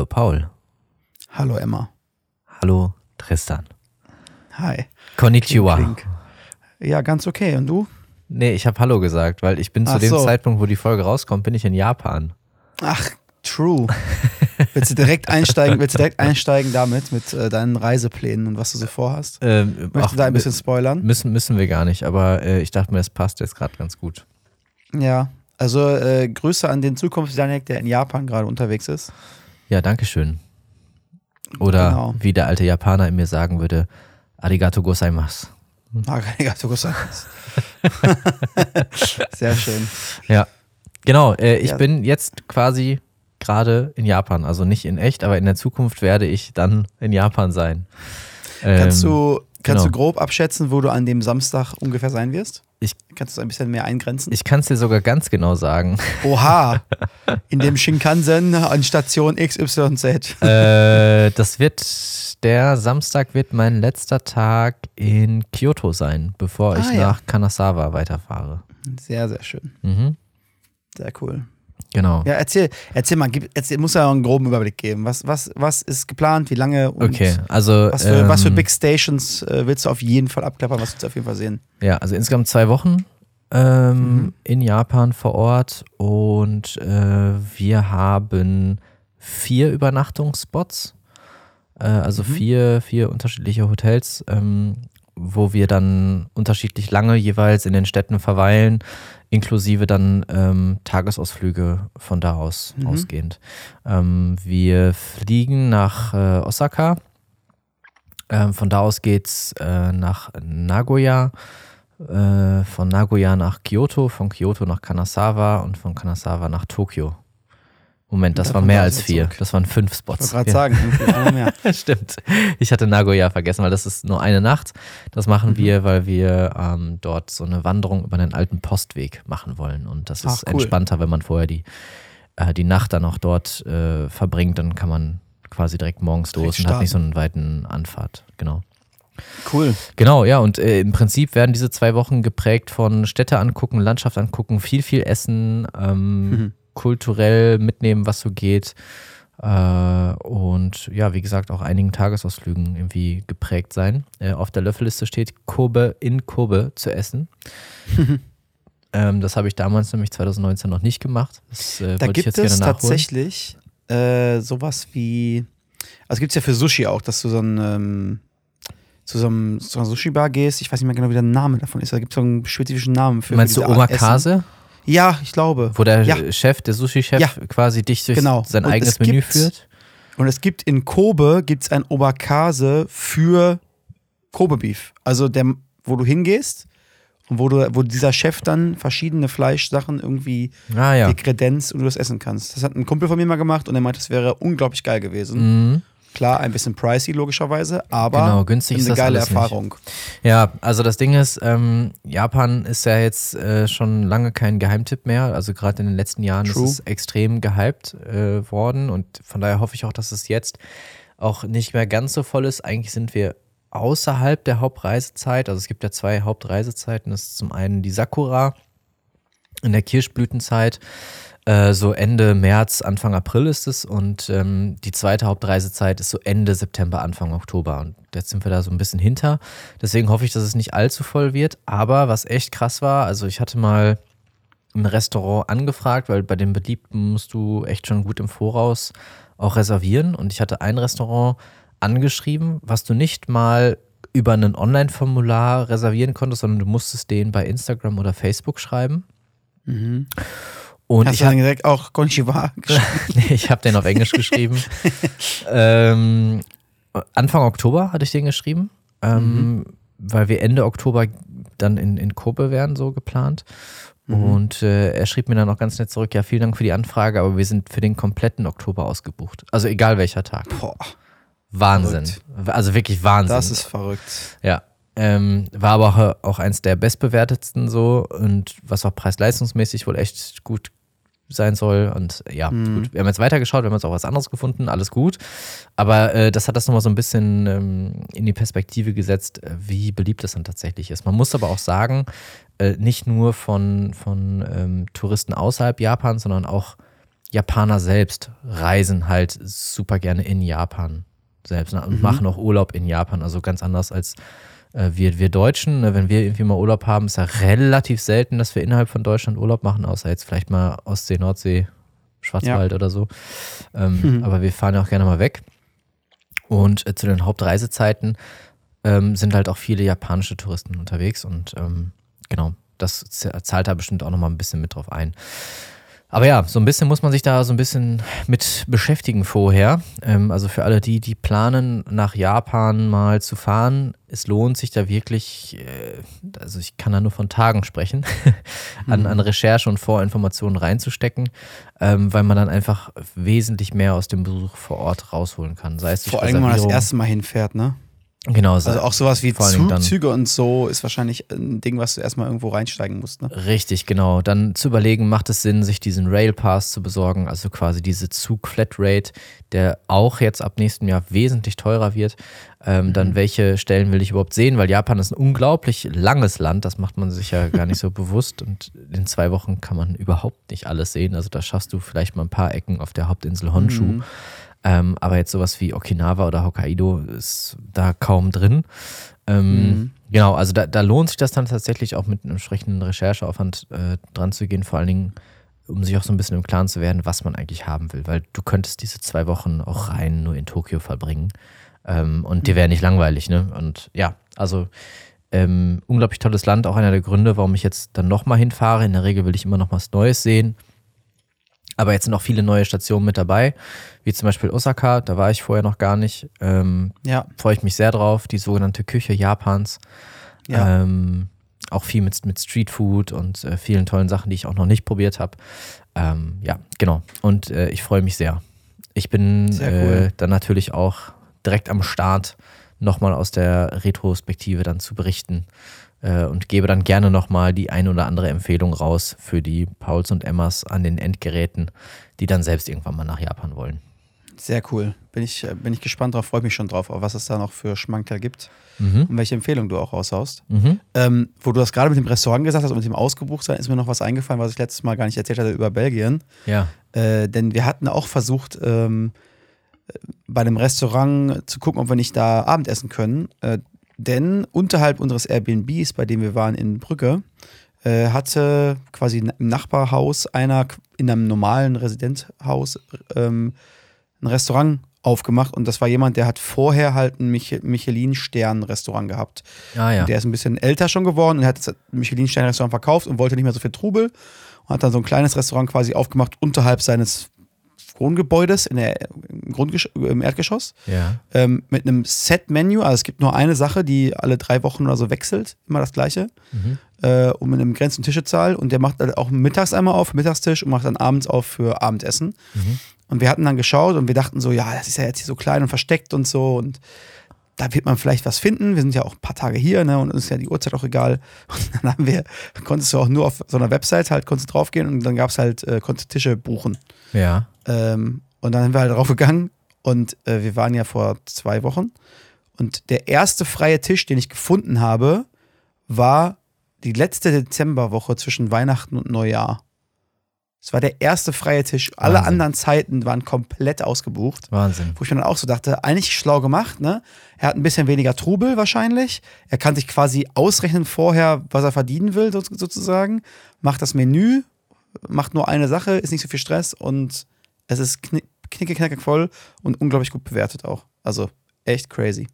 Hallo Paul. Hallo Emma. Hallo Tristan. Hi. Konnichiwa. Klink, klink. Ja, ganz okay. Und du? Nee, ich habe Hallo gesagt, weil ich bin zu Ach dem so. Zeitpunkt, wo die Folge rauskommt, bin ich in Japan. Ach, true. willst du direkt einsteigen, willst du direkt einsteigen damit, mit äh, deinen Reiseplänen und was du so vorhast? Ähm, Möchtest du da ein bisschen spoilern? müssen, müssen wir gar nicht, aber äh, ich dachte mir, es passt jetzt gerade ganz gut. Ja. Also äh, Grüße an den Zukunftsjanik, der in Japan gerade unterwegs ist. Ja, danke schön. Oder Genau. wie der alte Japaner in mir sagen würde, Arigato gozaimasu. Arigato gozaimasu. Sehr schön. Ja, genau. Äh, ich Ja. bin jetzt quasi gerade in Japan. Also nicht in echt, aber in der Zukunft werde ich dann in Japan sein. Kannst, Ähm, du, kannst genau. du grob abschätzen, wo du an dem Samstag ungefähr sein wirst? Ich- kannst du ein bisschen mehr eingrenzen? Ich kann es dir sogar ganz genau sagen. Oha! In dem Shinkansen an Station XYZ. äh, das wird, der Samstag wird mein letzter Tag in Kyoto sein, bevor ich Ah, ja. nach Kanazawa weiterfahre. Sehr, sehr schön. Mhm. Sehr cool. Genau. Ja, erzähl, erzähl mal, gib, erzähl, muss ja einen groben Überblick geben. Was, was, was ist geplant, wie lange und Okay, also. was, für, was für ähm, Big Stations äh, willst du auf jeden Fall abklappern, was willst du auf jeden Fall sehen? Ja, also insgesamt zwei Wochen ähm, Mhm. in Japan vor Ort und äh, wir haben vier Übernachtungsspots, äh, also Mhm. vier, vier unterschiedliche Hotels, ähm, wo wir dann unterschiedlich lange jeweils in den Städten verweilen, inklusive dann ähm, Tagesausflüge von da aus Mhm. ausgehend. Ähm, wir fliegen nach äh, Osaka. Ähm, von da aus geht's äh, nach Nagoya, äh, von Nagoya nach Kyoto, von Kyoto nach Kanazawa und von Kanazawa nach Tokio. Moment, das waren mehr als vier. Das waren fünf Ich Spots. wollte gerade sagen. Ja, stimmt. Ich hatte Nagoya vergessen, weil das ist nur eine Nacht. Das machen Mhm. wir, weil wir ähm, dort so eine Wanderung über den alten Postweg machen wollen. Und das ist Ach, cool. entspannter, wenn man vorher die, äh, die Nacht dann auch dort äh, verbringt. Dann kann man quasi direkt morgens Direkt los und hat nicht so starten. einen weiten Anfahrt. Genau. Cool. Genau, ja, und äh, im Prinzip werden diese zwei Wochen geprägt von Städte angucken, Landschaft angucken, viel, viel essen, ähm, Mhm. Kulturell mitnehmen, was so geht. Äh, und ja, wie gesagt, auch einigen Tagesausflügen irgendwie geprägt sein. Äh, auf der Löffelliste steht, Kobe in Kobe zu essen. ähm, das habe ich damals nämlich 2019 noch nicht gemacht. Das äh, Da gibt es tatsächlich äh, sowas wie, also gibt es ja für Sushi auch, dass du so ein, ähm, zu so, einem, zu einer Sushi-Bar gehst. Ich weiß nicht mehr genau, wie der Name davon ist. Da gibt es so einen spezifischen Namen für Meinst du Art Essen. Ja, ich glaube. wo der Ja. Chef, der Sushi-Chef Ja. quasi dich durch Genau. sein Und eigenes es Menü gibt- führt? Und es gibt in Kobe gibt's ein Omakase für Kobe Beef. Also der, wo du hingehst und wo du, wo dieser Chef dann verschiedene Fleischsachen irgendwie Ah ja. dir kredenzt und du das essen kannst. Das hat ein Kumpel von mir mal gemacht und er meinte, das wäre unglaublich geil gewesen. Mhm. Klar, ein bisschen pricey logischerweise, aber Genau, günstig eine ist das geile alles nicht. Erfahrung. Ja, also das Ding ist, ähm, Japan ist ja jetzt äh, schon lange kein Geheimtipp mehr. Also gerade in den letzten Jahren True. ist es extrem gehypt äh, worden und von daher hoffe ich auch, dass es jetzt auch nicht mehr ganz so voll ist. Eigentlich sind wir außerhalb der Hauptreisezeit. Also es gibt ja zwei Hauptreisezeiten. Das ist zum einen die Sakura in der Kirschblütenzeit. Äh, so Ende März, Anfang April ist es und ähm, die zweite Hauptreisezeit ist so Ende September, Anfang Oktober und jetzt sind wir da so ein bisschen hinter. Deswegen hoffe ich, dass es nicht allzu voll wird. Aber was echt krass war, also ich hatte mal ein Restaurant angefragt, weil bei den Beliebten musst du echt schon gut im Voraus auch reservieren und ich hatte ein Restaurant angeschrieben, was du nicht mal über ein Online-Formular reservieren konntest, sondern du musstest den bei Instagram oder Facebook schreiben. Mhm. Und Hast ich du hab- dann direkt auch Konnichiwa geschrieben? nee, ich habe den auf Englisch geschrieben. ähm, Anfang Oktober hatte ich den geschrieben, ähm, weil wir Ende Oktober dann in, in Kobe wären, so geplant. Und äh, er schrieb mir dann auch ganz nett zurück, ja, vielen Dank für die Anfrage, aber wir sind für den kompletten Oktober ausgebucht. Also egal welcher Tag. Boah, Wahnsinn. Also wirklich Wahnsinn. das ist verrückt. Ja. Ähm, war aber auch, auch eins der bestbewertetsten so und was auch preis-leistungsmäßig wohl echt gut sein soll. Und ja, Mhm. gut. Wir haben jetzt weitergeschaut, wir haben jetzt auch was anderes gefunden, alles gut. Aber äh, das hat das nochmal so ein bisschen ähm, in die Perspektive gesetzt, äh, wie beliebt das dann tatsächlich ist. Man muss aber auch sagen, äh, nicht nur von, von ähm, Touristen außerhalb Japans, sondern auch Japaner selbst reisen halt super gerne in Japan selbst ne? und Mhm. machen auch Urlaub in Japan. Also ganz anders als äh, wir, wir Deutschen. Ne? Wenn wir irgendwie mal Urlaub haben, ist ja relativ selten, dass wir innerhalb von Deutschland Urlaub machen, außer jetzt vielleicht mal Ostsee, Nordsee, Schwarzwald oder so. Ähm, Mhm. Aber wir fahren ja auch gerne mal weg. Und äh, zu den Hauptreisezeiten ähm, sind halt auch viele japanische Touristen unterwegs und ähm, genau, das zahlt da bestimmt auch nochmal ein bisschen mit drauf ein. Aber ja, so ein bisschen muss man sich da so ein bisschen mit beschäftigen vorher. Ähm, also für alle die, die planen, nach Japan mal zu fahren, es lohnt sich da wirklich, äh, also ich kann da nur von Tagen sprechen, an, an Recherche und Vorinformationen reinzustecken, ähm, weil man dann einfach wesentlich mehr aus dem Besuch vor Ort rausholen kann. Sei es durch Vor allem, wenn man das erste Mal hinfährt, ne? Genau, Also auch sowas wie Zug, Züge und so ist wahrscheinlich ein Ding, was du erstmal irgendwo reinsteigen musst, ne? Richtig, genau. Dann zu überlegen, macht es Sinn, sich diesen Railpass zu besorgen, also quasi diese Zug-Flatrate, der auch jetzt ab nächstem Jahr wesentlich teurer wird. Ähm, Mhm. Dann welche Stellen will ich überhaupt sehen, weil Japan ist ein unglaublich langes Land, das macht man sich ja gar nicht so bewusst und in zwei Wochen kann man überhaupt nicht alles sehen. Also da schaffst du vielleicht mal ein paar Ecken auf der Hauptinsel Honshu. Mhm. Ähm, aber jetzt sowas wie Okinawa oder Hokkaido ist da kaum drin. Ähm, Mhm. Genau, also da, da lohnt sich das dann tatsächlich auch mit einem entsprechenden Rechercheaufwand äh, dran zu gehen, vor allen Dingen, um sich auch so ein bisschen im Klaren zu werden, was man eigentlich haben will, weil du könntest diese zwei Wochen auch rein nur in Tokio verbringen ähm, und dir wäre nicht langweilig, ne? Und ja, also ähm, unglaublich tolles Land, auch einer der Gründe, warum ich jetzt dann nochmal hinfahre. In der Regel will ich immer noch was Neues sehen. Aber jetzt sind auch viele neue Stationen mit dabei, wie zum Beispiel Osaka, da war ich vorher noch gar nicht. Ähm, Ja, freue ich mich sehr drauf, die sogenannte Küche Japans. ja. Ähm, auch viel mit, mit Streetfood und äh, vielen tollen Sachen, die ich auch noch nicht probiert habe. Ähm, ja, genau. Und äh, ich freue mich sehr. Ich bin Sehr cool. äh, dann natürlich auch direkt am Start nochmal aus der Retrospektive dann zu berichten äh, und gebe dann gerne nochmal die ein oder andere Empfehlung raus für die Pauls und Emmas an den Endgeräten, die dann selbst irgendwann mal nach Japan wollen. Sehr cool. Bin ich, äh, bin ich gespannt drauf, freue mich schon drauf, auf was es da noch für Schmankerl gibt Mhm. und welche Empfehlung du auch raushaust. Mhm. Ähm, wo du das gerade mit dem Restaurant gesagt hast und mit dem Ausgebuchtsein, ist mir noch was eingefallen, was ich letztes Mal gar nicht erzählt hatte über Belgien. Ja. Äh, denn wir hatten auch versucht, ähm, äh, bei dem Restaurant zu gucken, ob wir nicht da Abendessen können. Äh, denn unterhalb unseres Airbnbs, bei dem wir waren in Brügge, äh, hatte quasi im Nachbarhaus einer in einem normalen Residenzhaus ähm, ein Restaurant aufgemacht und das war jemand, der hat vorher halt ein Mich Michelin-Stern-Restaurant gehabt. Ah ja. Der ist ein bisschen älter schon geworden und hat das Michelin-Stern-Restaurant verkauft und wollte nicht mehr so viel Trubel und hat dann so ein kleines Restaurant quasi aufgemacht unterhalb seines Wohngebäudes in der, im, Grundgesch im Erdgeschoss Ja. ähm, mit einem Set-Menü. Also es gibt nur eine Sache, die alle drei Wochen oder so wechselt, immer das gleiche. Mhm. Äh, und mit einem begrenzten Tischezahl. Und der macht halt auch mittags einmal auf, Mittagstisch und macht dann abends auf für Abendessen. Mhm. Und wir hatten dann geschaut und wir dachten so, ja, das ist ja jetzt hier so klein und versteckt und so. Und da wird man vielleicht was finden. Wir sind ja auch ein paar Tage hier, ne? Und uns ist ja die Uhrzeit auch egal. Und dann haben wir, konntest du auch nur auf so einer Website halt, konntest du draufgehen und dann gab es halt, äh, konntest du Tische buchen. Ja. Ähm, und dann sind wir halt drauf gegangen und äh, wir waren ja vor zwei Wochen. Und der erste freie Tisch, den ich gefunden habe, war die letzte Dezemberwoche zwischen Weihnachten und Neujahr. Es war der erste freie Tisch. Alle Wahnsinn. anderen Zeiten waren komplett ausgebucht. Wahnsinn. Wo ich mir dann auch so dachte, eigentlich schlau gemacht, ne? Er hat ein bisschen weniger Trubel wahrscheinlich. Er kann sich quasi ausrechnen vorher, was er verdienen will, so, sozusagen. Macht das Menü, macht nur eine Sache, ist nicht so viel Stress und es ist knick, knicke, knackig voll und unglaublich gut bewertet auch. Also echt crazy.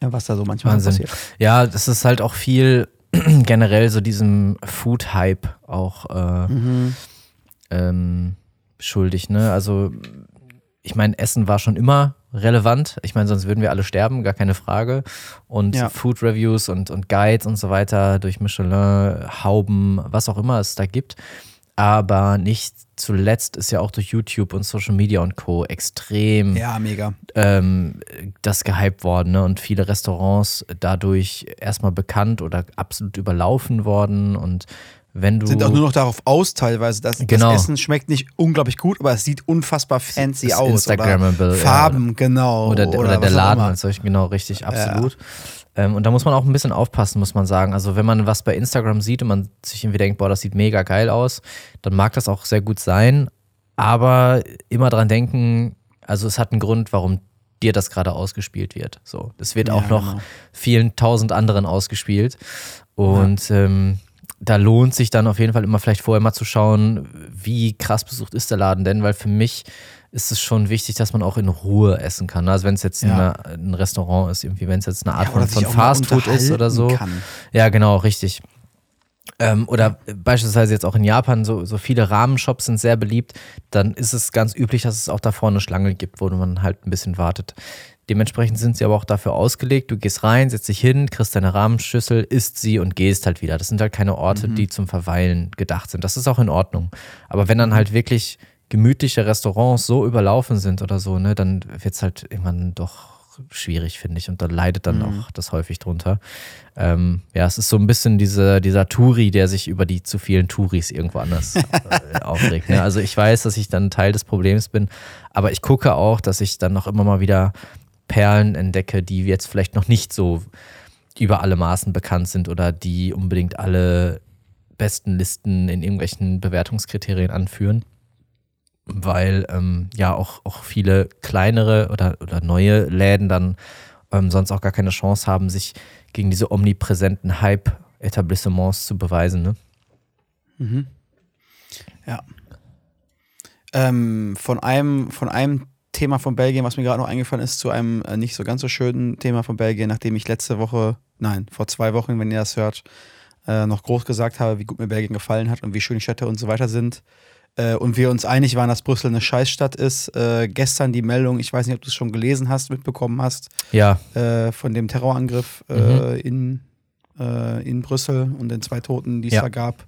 Was da so manchmal Wahnsinn. passiert. Ja, das ist halt auch viel generell so diesem Food-Hype auch äh, Mhm. ähm, schuldig. Ne? Also ich meine, Essen war schon immer relevant. Ich meine, sonst würden wir alle sterben, gar keine Frage. Und Ja. Food Reviews und, und Guides und so weiter durch Michelin, Hauben, was auch immer es da gibt. Aber nicht zuletzt ist ja auch durch YouTube und Social Media und Co. extrem Ja, mega. ähm, das gehypt worden ne? und viele Restaurants dadurch erstmal bekannt oder absolut überlaufen worden und wenn du Sind auch nur noch darauf aus, teilweise. dass Genau. Das Essen schmeckt nicht unglaublich gut, aber es sieht unfassbar fancy ist aus. Instagrammable, Oder ja. Farben, genau. oder, der- oder der Laden als solch, genau richtig, absolut. Ähm, und da muss man auch ein bisschen aufpassen, muss man sagen. Also wenn man was bei Instagram sieht und man sich irgendwie denkt, boah, das sieht mega geil aus, dann mag das auch sehr gut sein. Aber immer dran denken, also es hat einen Grund, warum dir das gerade ausgespielt wird. So, es wird Ja, auch noch genau. vielen tausend anderen ausgespielt. Und ähm, da lohnt sich dann auf jeden Fall immer vielleicht vorher mal zu schauen, wie krass besucht ist der Laden denn, weil für mich ist es schon wichtig, dass man auch in Ruhe essen kann. Also wenn es jetzt Ja. eine, ein Restaurant ist, irgendwie, wenn es jetzt eine Art Ja, von, von Fastfood ist oder so. kann. Ja, genau, richtig. Ähm, oder beispielsweise jetzt auch in Japan, so, so viele Rahmenshops sind sehr beliebt, dann ist es ganz üblich, dass es auch da vorne eine Schlange gibt, wo man halt ein bisschen wartet. Dementsprechend sind sie aber auch dafür ausgelegt, du gehst rein, setzt dich hin, kriegst deine Rahmenschüssel, isst sie und gehst halt wieder. Das sind halt keine Orte, die zum Verweilen gedacht sind. Das ist auch in Ordnung. Aber wenn dann halt wirklich gemütliche Restaurants so überlaufen sind oder so, ne, dann wird es halt irgendwann doch schwierig, finde ich. Und da leidet dann auch das häufig drunter. Ähm, ja, es ist so ein bisschen diese, dieser Touri, der sich über die zu vielen Touris irgendwo anders äh, aufregt. Ne? Also ich weiß, dass ich dann Teil des Problems bin, aber ich gucke auch, dass ich dann noch immer mal wieder Perlen entdecke, die jetzt vielleicht noch nicht so über alle Maßen bekannt sind oder die unbedingt alle besten Listen in irgendwelchen Bewertungskriterien anführen. Weil ähm, ja auch, auch viele kleinere oder, oder neue Läden dann ähm, sonst auch gar keine Chance haben, sich gegen diese omnipräsenten Hype-Etablissements zu beweisen. Ne? Ja. Ähm, von, einem, von einem Thema von Belgien, was mir gerade noch eingefallen ist, zu einem äh, nicht so ganz so schönen Thema von Belgien, nachdem ich letzte Woche, nein, vor zwei Wochen, wenn ihr das hört, äh, noch groß gesagt habe, wie gut mir Belgien gefallen hat und wie schön die Städte und so weiter sind. Äh, und wir uns einig waren, dass Brüssel eine Scheißstadt ist. Äh, gestern die Meldung, ich weiß nicht, ob du es schon gelesen hast, mitbekommen hast, Ja, äh, von dem Terrorangriff äh, in, äh, in Brüssel und den zwei Toten, die es Ja. da gab,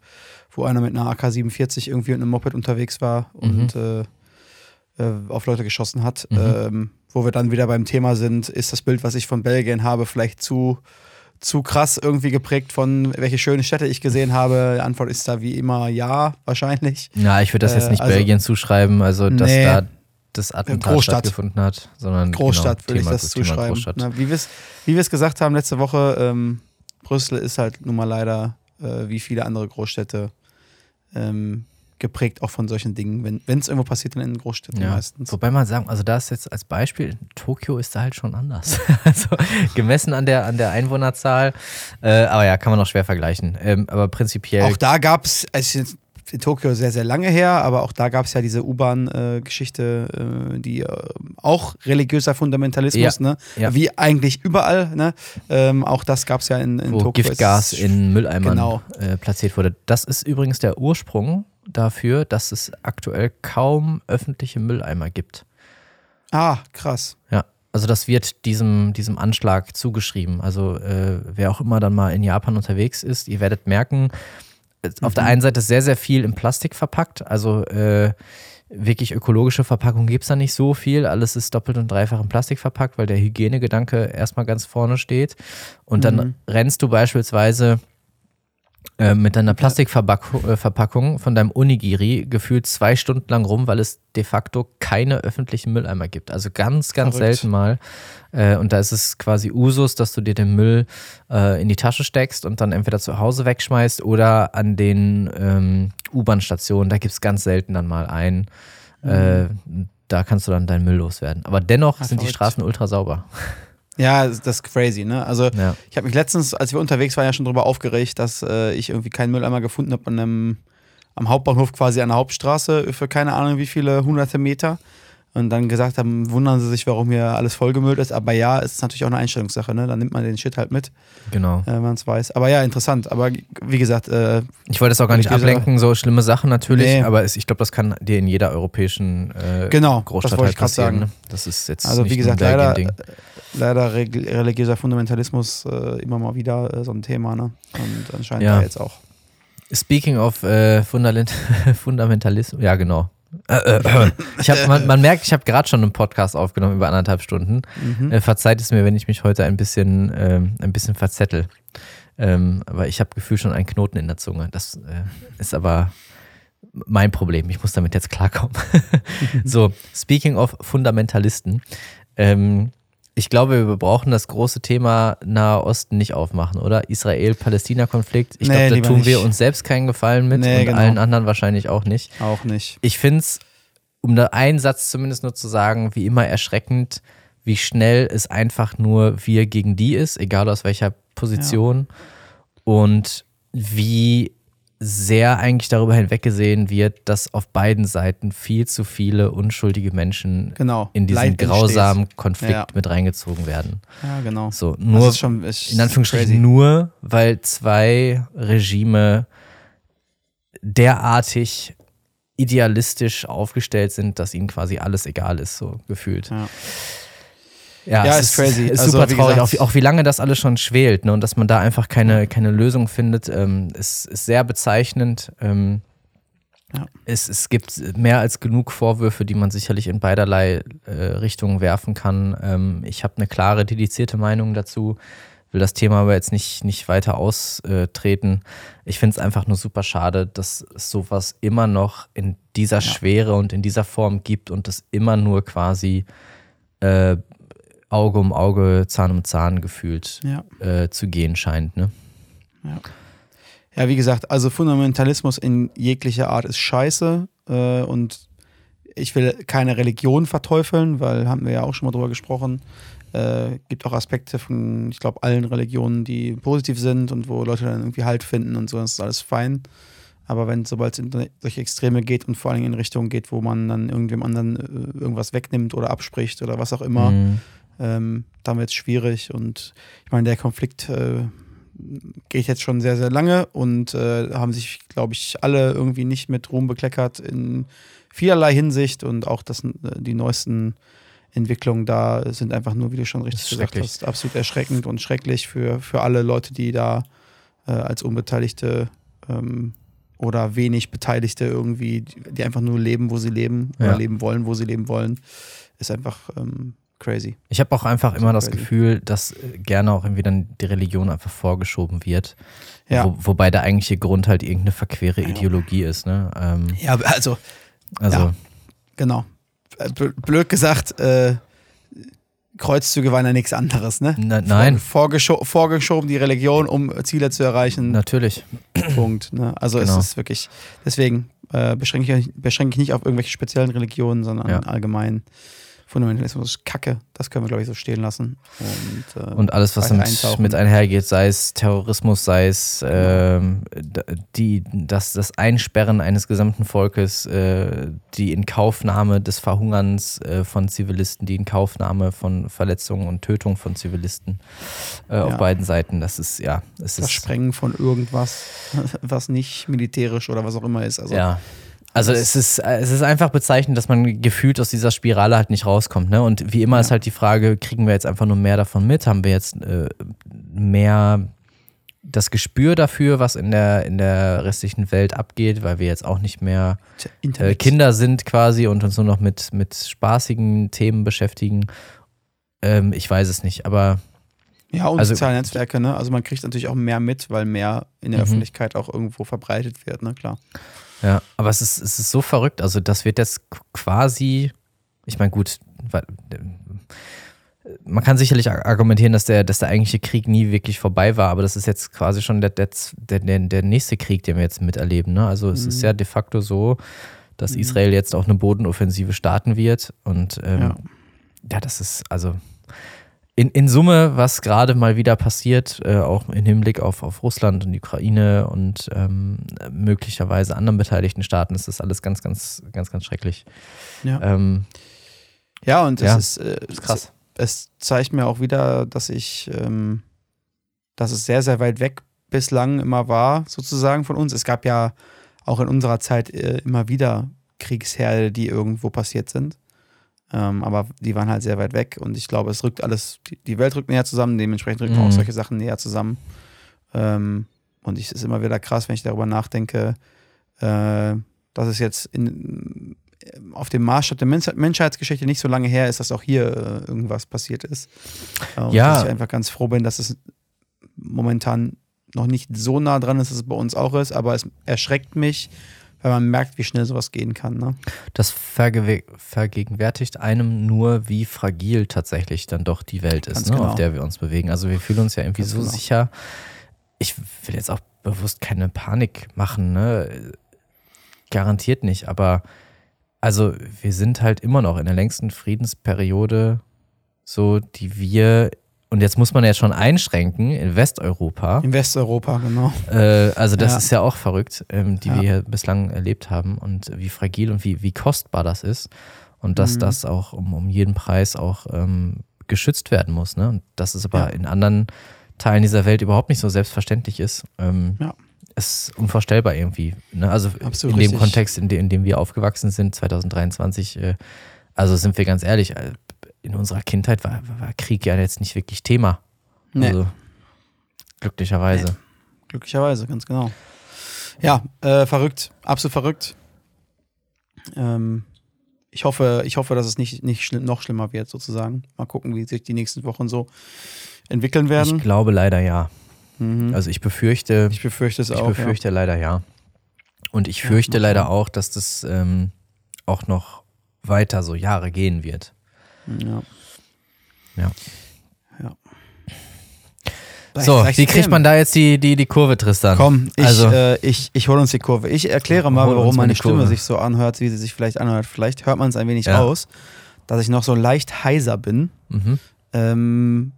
wo einer mit einer AK-47 irgendwie mit einem Moped unterwegs war und äh, auf Leute geschossen hat. Ähm, wo wir dann wieder beim Thema sind, ist das Bild, was ich von Belgien habe, vielleicht zu, zu krass irgendwie geprägt von welche schönen Städte ich gesehen habe? Die Antwort ist da wie immer ja, wahrscheinlich. ja ich würde das jetzt Äh, nicht also- Belgien zuschreiben, also dass Nee. da das Attentat Großstadt. stattgefunden hat, sondern Großstadt genau, würde ich das Thema zuschreiben. Na, wie wir es wie wir's gesagt haben letzte Woche, ähm, Brüssel ist halt nun mal leider äh, wie viele andere Großstädte ähm, geprägt auch von solchen Dingen. Wenn es irgendwo passiert, dann in Großstädten Ja, meistens. wobei man sagen, also da ist jetzt als Beispiel, Tokio ist da halt schon anders. also gemessen an der, an der Einwohnerzahl. Äh, aber ja, kann man auch schwer vergleichen. Ähm, aber prinzipiell. Auch da gab es, also jetzt in Tokio sehr, sehr lange her, aber auch da gab es ja diese U-Bahn-Geschichte, äh, die äh, auch religiöser Fundamentalismus, Ja, ne? ja. Wie eigentlich überall, ne? Ähm, auch das gab es ja in, in wo Tokio. Giftgas in Mülleimern Genau. äh, platziert wurde. Das ist übrigens der Ursprung dafür, dass es aktuell kaum öffentliche Mülleimer gibt. Ah, krass. Ja, also das wird diesem, diesem Anschlag zugeschrieben. Also äh, wer auch immer dann mal in Japan unterwegs ist, ihr werdet merken, äh, auf der einen Seite ist sehr, sehr viel in Plastik verpackt. Also äh, wirklich ökologische Verpackung gibt es da nicht so viel. Alles ist doppelt und dreifach in Plastik verpackt, weil der Hygienegedanke erstmal ganz vorne steht. Und dann rennst du beispielsweise äh, mit deiner Plastikverpackung äh, von deinem Onigiri gefühlt zwei Stunden lang rum, weil es de facto keine öffentlichen Mülleimer gibt. Also ganz, ganz Verrückt. selten mal. Äh, und da ist es quasi Usus, dass du dir den Müll äh, in die Tasche steckst und dann entweder zu Hause wegschmeißt oder an den ähm, U-Bahn-Stationen. Da gibt es ganz selten dann mal einen. Äh, da kannst du dann deinen Müll loswerden. Aber dennoch sind die. Straßen ultra sauber. Ja, das ist crazy, ne? Also Ja. ich habe mich letztens, als wir unterwegs waren, ja schon darüber aufgeregt, dass äh, ich irgendwie keinen Mülleimer gefunden habe an einem, am Hauptbahnhof quasi an der Hauptstraße für keine Ahnung wie viele hunderte Meter. Und dann gesagt haben, wundern sie sich, warum hier alles vollgemüllt ist. Aber ja, es ist natürlich auch eine Einstellungssache, ne? Dann nimmt man den Shit halt mit, Genau. äh, wenn man es weiß. Aber ja, interessant. Aber wie gesagt, äh, Ich wollte es auch gar nicht ablenken, so schlimme Sachen natürlich, Nee. aber es, ich glaube, das kann dir in jeder europäischen äh, Genau, das Großstadt wollte halt passieren. sagen. Ne? Das ist jetzt Also nicht wie gesagt, leider, Belgien-Ding. Leider religiöser Fundamentalismus äh, immer mal wieder äh, so ein Thema, ne? Und anscheinend Ja. da jetzt auch. Speaking of äh, Fundament Fundamentalismus, ja genau. Äh, äh, ich hab, man, man merkt, ich habe gerade schon einen Podcast aufgenommen über anderthalb Stunden. Mhm. Äh, verzeiht es mir, wenn ich mich heute ein bisschen, ähm, ein bisschen verzettel. Ähm, aber ich habe Gefühl schon einen Knoten in der Zunge. Das ist aber mein Problem. Ich muss damit jetzt klarkommen. so, speaking of Fundamentalisten. Ähm, ich glaube, wir brauchen das große Thema Nahe Osten nicht aufmachen, oder? Israel-Palästina-Konflikt. Ich Nee, glaube, da tun wir nicht. uns selbst keinen Gefallen mit Nee, und genau. allen anderen wahrscheinlich auch nicht. Auch nicht. Ich finde es, um da einen Satz zumindest nur zu sagen, wie immer erschreckend, wie schnell es einfach nur wir gegen die ist, egal aus welcher Position. Und wie sehr eigentlich darüber hinweggesehen wird, dass auf beiden Seiten viel zu viele unschuldige Menschen Genau. in diesen Leid entsteht. grausamen Konflikt Ja. mit reingezogen werden. Ja, genau. So, nur schon, in Anführungsstrichen crazy. nur, weil zwei Regime derartig idealistisch aufgestellt sind, dass ihnen quasi alles egal ist, so gefühlt. Ja. Ja, Ja, es ist crazy. Ist Also, super wie traurig, gesagt- auch, wie- auch wie lange das alles schon schwelt ne? und dass man da einfach keine, keine Lösung findet, ähm, ist, ist sehr bezeichnend. Ähm, Ja. es, es gibt mehr als genug Vorwürfe, die man sicherlich in beiderlei äh, Richtungen werfen kann. Ähm, ich habe eine klare, dedizierte Meinung dazu, will das Thema aber jetzt nicht, nicht weiter austreten. Ich finde es einfach nur super schade, dass es sowas immer noch in dieser Schwere und in dieser Form gibt und es immer nur quasi äh, Auge um Auge, Zahn um Zahn gefühlt Ja. äh, zu gehen scheint. Ne? Ja, wie gesagt, also Fundamentalismus in jeglicher Art ist scheiße äh, und ich will keine Religion verteufeln, weil haben wir ja auch schon mal drüber gesprochen. Äh, gibt auch Aspekte von, ich glaube, allen Religionen, die positiv sind und wo Leute dann irgendwie Halt finden und so, das ist alles fein. Aber wenn sobald es in solche Extreme geht und vor allem in Richtung geht, wo man dann irgendwem anderen äh, irgendwas wegnimmt oder abspricht oder was auch immer, Mhm. Ähm, dann wird es schwierig. Und ich meine, der Konflikt äh, geht jetzt schon sehr, sehr lange und äh, haben sich, glaube ich, alle irgendwie nicht mit Ruhm bekleckert in vielerlei Hinsicht und auch das, äh, die neuesten Entwicklungen da sind einfach nur, wie du schon richtig gesagt hast, absolut erschreckend und schrecklich für, für alle Leute, die da äh, als Unbeteiligte ähm, oder wenig Beteiligte irgendwie, die einfach nur leben, wo sie leben oder Ja. leben wollen, wo sie leben wollen, ist einfach ähm, crazy. Ich habe auch einfach immer das crazy. Gefühl, dass äh, gerne auch irgendwie dann die Religion einfach vorgeschoben wird. Ja. Wo, wobei der eigentliche Grund halt irgendeine verquere Ideologie ist. Ne? Ähm, Ja, also also, Ja. Genau. Äh, bl- Blöd gesagt, äh, Kreuzzüge waren ja nichts anderes, ne? na, nein, Vorgescho vorgeschoben die Religion, um Ziele zu erreichen. natürlich. Punkt. Ne? Also Genau. es ist wirklich, deswegen äh, beschränke, ich, beschränke ich nicht auf irgendwelche speziellen Religionen, sondern Ja. allgemein Fundamentalismus ist Kacke. Das können wir, glaube ich, so stehen lassen. Und, äh, Und alles, was damit mit einhergeht, sei es Terrorismus, sei es d- die, das, das Einsperren eines gesamten Volkes, äh, die Inkaufnahme des Verhungerns äh, von Zivilisten, die Inkaufnahme von Verletzungen und Tötung von Zivilisten äh, auf Ja. beiden Seiten. Das ist, ja, es das ist. Sprengen von irgendwas, was nicht militärisch oder was auch immer ist. Also, Ja. Also es ist, es ist einfach bezeichnend, dass man gefühlt aus dieser Spirale halt nicht rauskommt. Ne? Und wie immer Ja. ist halt die Frage, kriegen wir jetzt einfach nur mehr davon mit? Haben wir jetzt äh, mehr das Gespür dafür, was in der, in der restlichen Welt abgeht, weil wir jetzt auch nicht mehr äh. Kinder sind quasi und uns nur noch mit, mit spaßigen Themen beschäftigen? Ähm, ich weiß es nicht, aber Ja, und Also- soziale Netzwerke, ne? Also man kriegt natürlich auch mehr mit, weil mehr in der Mhm. Öffentlichkeit auch irgendwo verbreitet wird, ne? Klar. Ja, aber es ist, es ist so verrückt. Also, das wird jetzt quasi, ich meine, gut, weil, man kann sicherlich ar- argumentieren, dass der, dass der eigentliche Krieg nie wirklich vorbei war, aber das ist jetzt quasi schon der, der, der, der nächste Krieg, den wir jetzt miterleben. Ne? Also, es ist Mhm. ja de facto so, dass Mhm. Israel jetzt auch eine Bodenoffensive starten wird. Und ähm, Ja. ja. das ist also in, in Summe, was gerade mal wieder passiert, äh, auch im Hinblick auf, auf Russland und die Ukraine und ähm, möglicherweise anderen beteiligten Staaten, ist das alles ganz, ganz, ganz, ganz schrecklich. Ja, Ähm, ja und es ja, ist, äh, ist krass. Es, es zeigt mir auch wieder, dass ich, ähm, dass es sehr, sehr weit weg bislang immer war, sozusagen von uns. Es gab ja auch in unserer Zeit äh, immer wieder Kriegsherde, die irgendwo passiert sind. Ähm, aber die waren halt sehr weit weg und ich glaube, es rückt alles, die, die Welt rückt näher zusammen, dementsprechend rücken auch Mhm. solche Sachen näher zusammen. Ähm, und ich- es ist immer wieder krass, wenn ich darüber nachdenke, äh, dass es jetzt in, auf dem Maßstab der Mensch Menschheitsgeschichte nicht so lange her ist, dass auch hier äh, irgendwas passiert ist. Äh, und Ja. Dass ich einfach ganz froh bin, dass es momentan noch nicht so nah dran ist, dass es bei uns auch ist, aber es erschreckt mich, weil man merkt, wie schnell sowas gehen kann. Ne? Das verge vergegenwärtigt einem nur, wie fragil tatsächlich dann doch die Welt ist, ne, genau. auf der wir uns bewegen. Also wir fühlen uns ja irgendwie Ganz so genau. sicher. Ich will jetzt auch bewusst keine Panik machen, ne? Garantiert nicht, aber also wir sind halt immer noch in der längsten Friedensperiode, so die wir, und jetzt muss man ja schon einschränken, in Westeuropa. In Westeuropa, genau. Äh, also das Ja. ist ja auch verrückt, ähm, die Ja. wir hier bislang erlebt haben und wie fragil und wie, wie kostbar das ist. Und dass Mhm. das auch um, um jeden Preis auch ähm, geschützt werden muss. Ne? Und dass es aber Ja. in anderen Teilen dieser Welt überhaupt nicht so selbstverständlich ist. Ähm, Ja. Ist unvorstellbar irgendwie. Ne? Also Absolut in dem richtig. Kontext, in, de in dem wir aufgewachsen sind, 2023, äh, also sind wir ganz ehrlich, äh, in unserer Kindheit war, war Krieg ja jetzt nicht wirklich Thema. Nee. Also glücklicherweise. Nee. Glücklicherweise, ganz genau. Ja, äh, verrückt, absolut verrückt. Ähm, ich hoffe, ich hoffe, dass es nicht, nicht schlimm, noch schlimmer wird, sozusagen. Mal gucken, wie sich die nächsten Wochen so entwickeln werden. Ich glaube leider ja. mhm. Also ich befürchte, ich befürchte es ich auch. befürchte leider ja. Und ich Ja, fürchte mal leider auch, dass das ähm, auch noch weiter so Jahre gehen wird. Ja. Ja. ja. So, wie kriegt man da jetzt die, die, die Kurve, Tristan? Komm, ich, Also- äh, ich, ich hole uns die Kurve. Ich erkläre mal, warum meine die Kurve. Stimme sich so anhört, wie sie sich vielleicht anhört. Vielleicht hört man es ein wenig Ja. aus, dass ich noch so leicht heiser bin. Mhm. Ähm,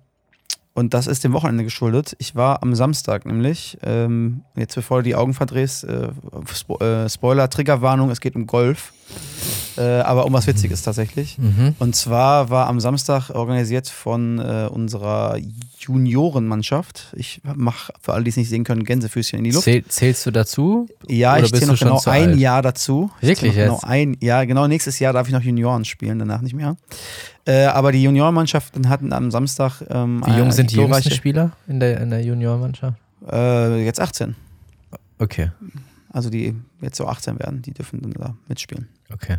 und das ist dem Wochenende geschuldet. Ich war am Samstag nämlich, ähm, jetzt bevor du die Augen verdrehst, äh, Spo äh, Spoiler, Triggerwarnung, es geht um Golf. Äh, aber um was Witziges tatsächlich. Mhm. Und zwar war am Samstag organisiert von äh, unserer Juniorenmannschaft. Ich mache für alle, die es nicht sehen können, Gänsefüßchen in die Luft. Zähl, zählst du dazu? Ja, Oder ich zähle noch genau ein alt? Jahr dazu. Ich Wirklich noch jetzt? Genau ein, ja, genau nächstes Jahr darf ich noch Junioren spielen, danach nicht mehr. Äh, aber die Juniorenmannschaften hatten am Samstag. Ähm, Wie jung äh, sind die jüngsten Spieler in der, in der Juniormannschaft? Äh, jetzt 18. Okay, Also die jetzt so 18 werden, die dürfen dann da mitspielen. Okay.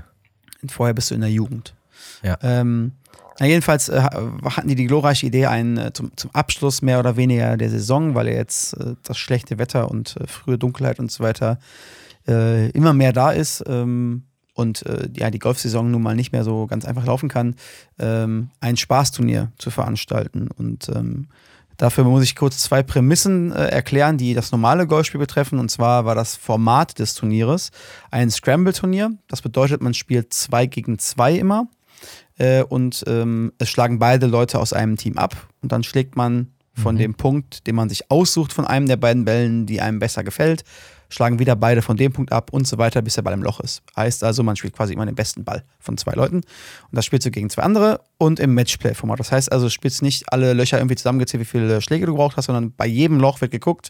Und vorher bist du in der Jugend. Ja. Ähm, na jedenfalls äh, hatten die die glorreiche Idee, einen äh, zum, zum Abschluss mehr oder weniger der Saison, weil ja jetzt äh, das schlechte Wetter und äh, frühe Dunkelheit und so weiter äh, immer mehr da ist ähm, und ja die Golfsaison nun mal nicht mehr so ganz einfach laufen kann, ähm, ein Spaßturnier zu veranstalten und ähm, Dafür muss ich kurz zwei Prämissen äh, erklären, die das normale Golfspiel betreffen. Und zwar war das Format des Turnieres ein Scramble-Turnier. Das bedeutet, man spielt zwei gegen zwei immer. Äh, und ähm, es schlagen beide Leute aus einem Team ab. Und dann schlägt man von Mhm. dem Punkt, den man sich aussucht, von einem der beiden Bällen, die einem besser gefällt, schlagen wieder beide von dem Punkt ab und so weiter, bis der Ball im Loch ist. Heißt also, man spielt quasi immer den besten Ball von zwei Leuten. Und das spielst du gegen zwei andere und im Matchplay-Format. Das heißt also, du spielst nicht alle Löcher irgendwie zusammengezählt, wie viele Schläge du gebraucht hast, sondern bei jedem Loch wird geguckt,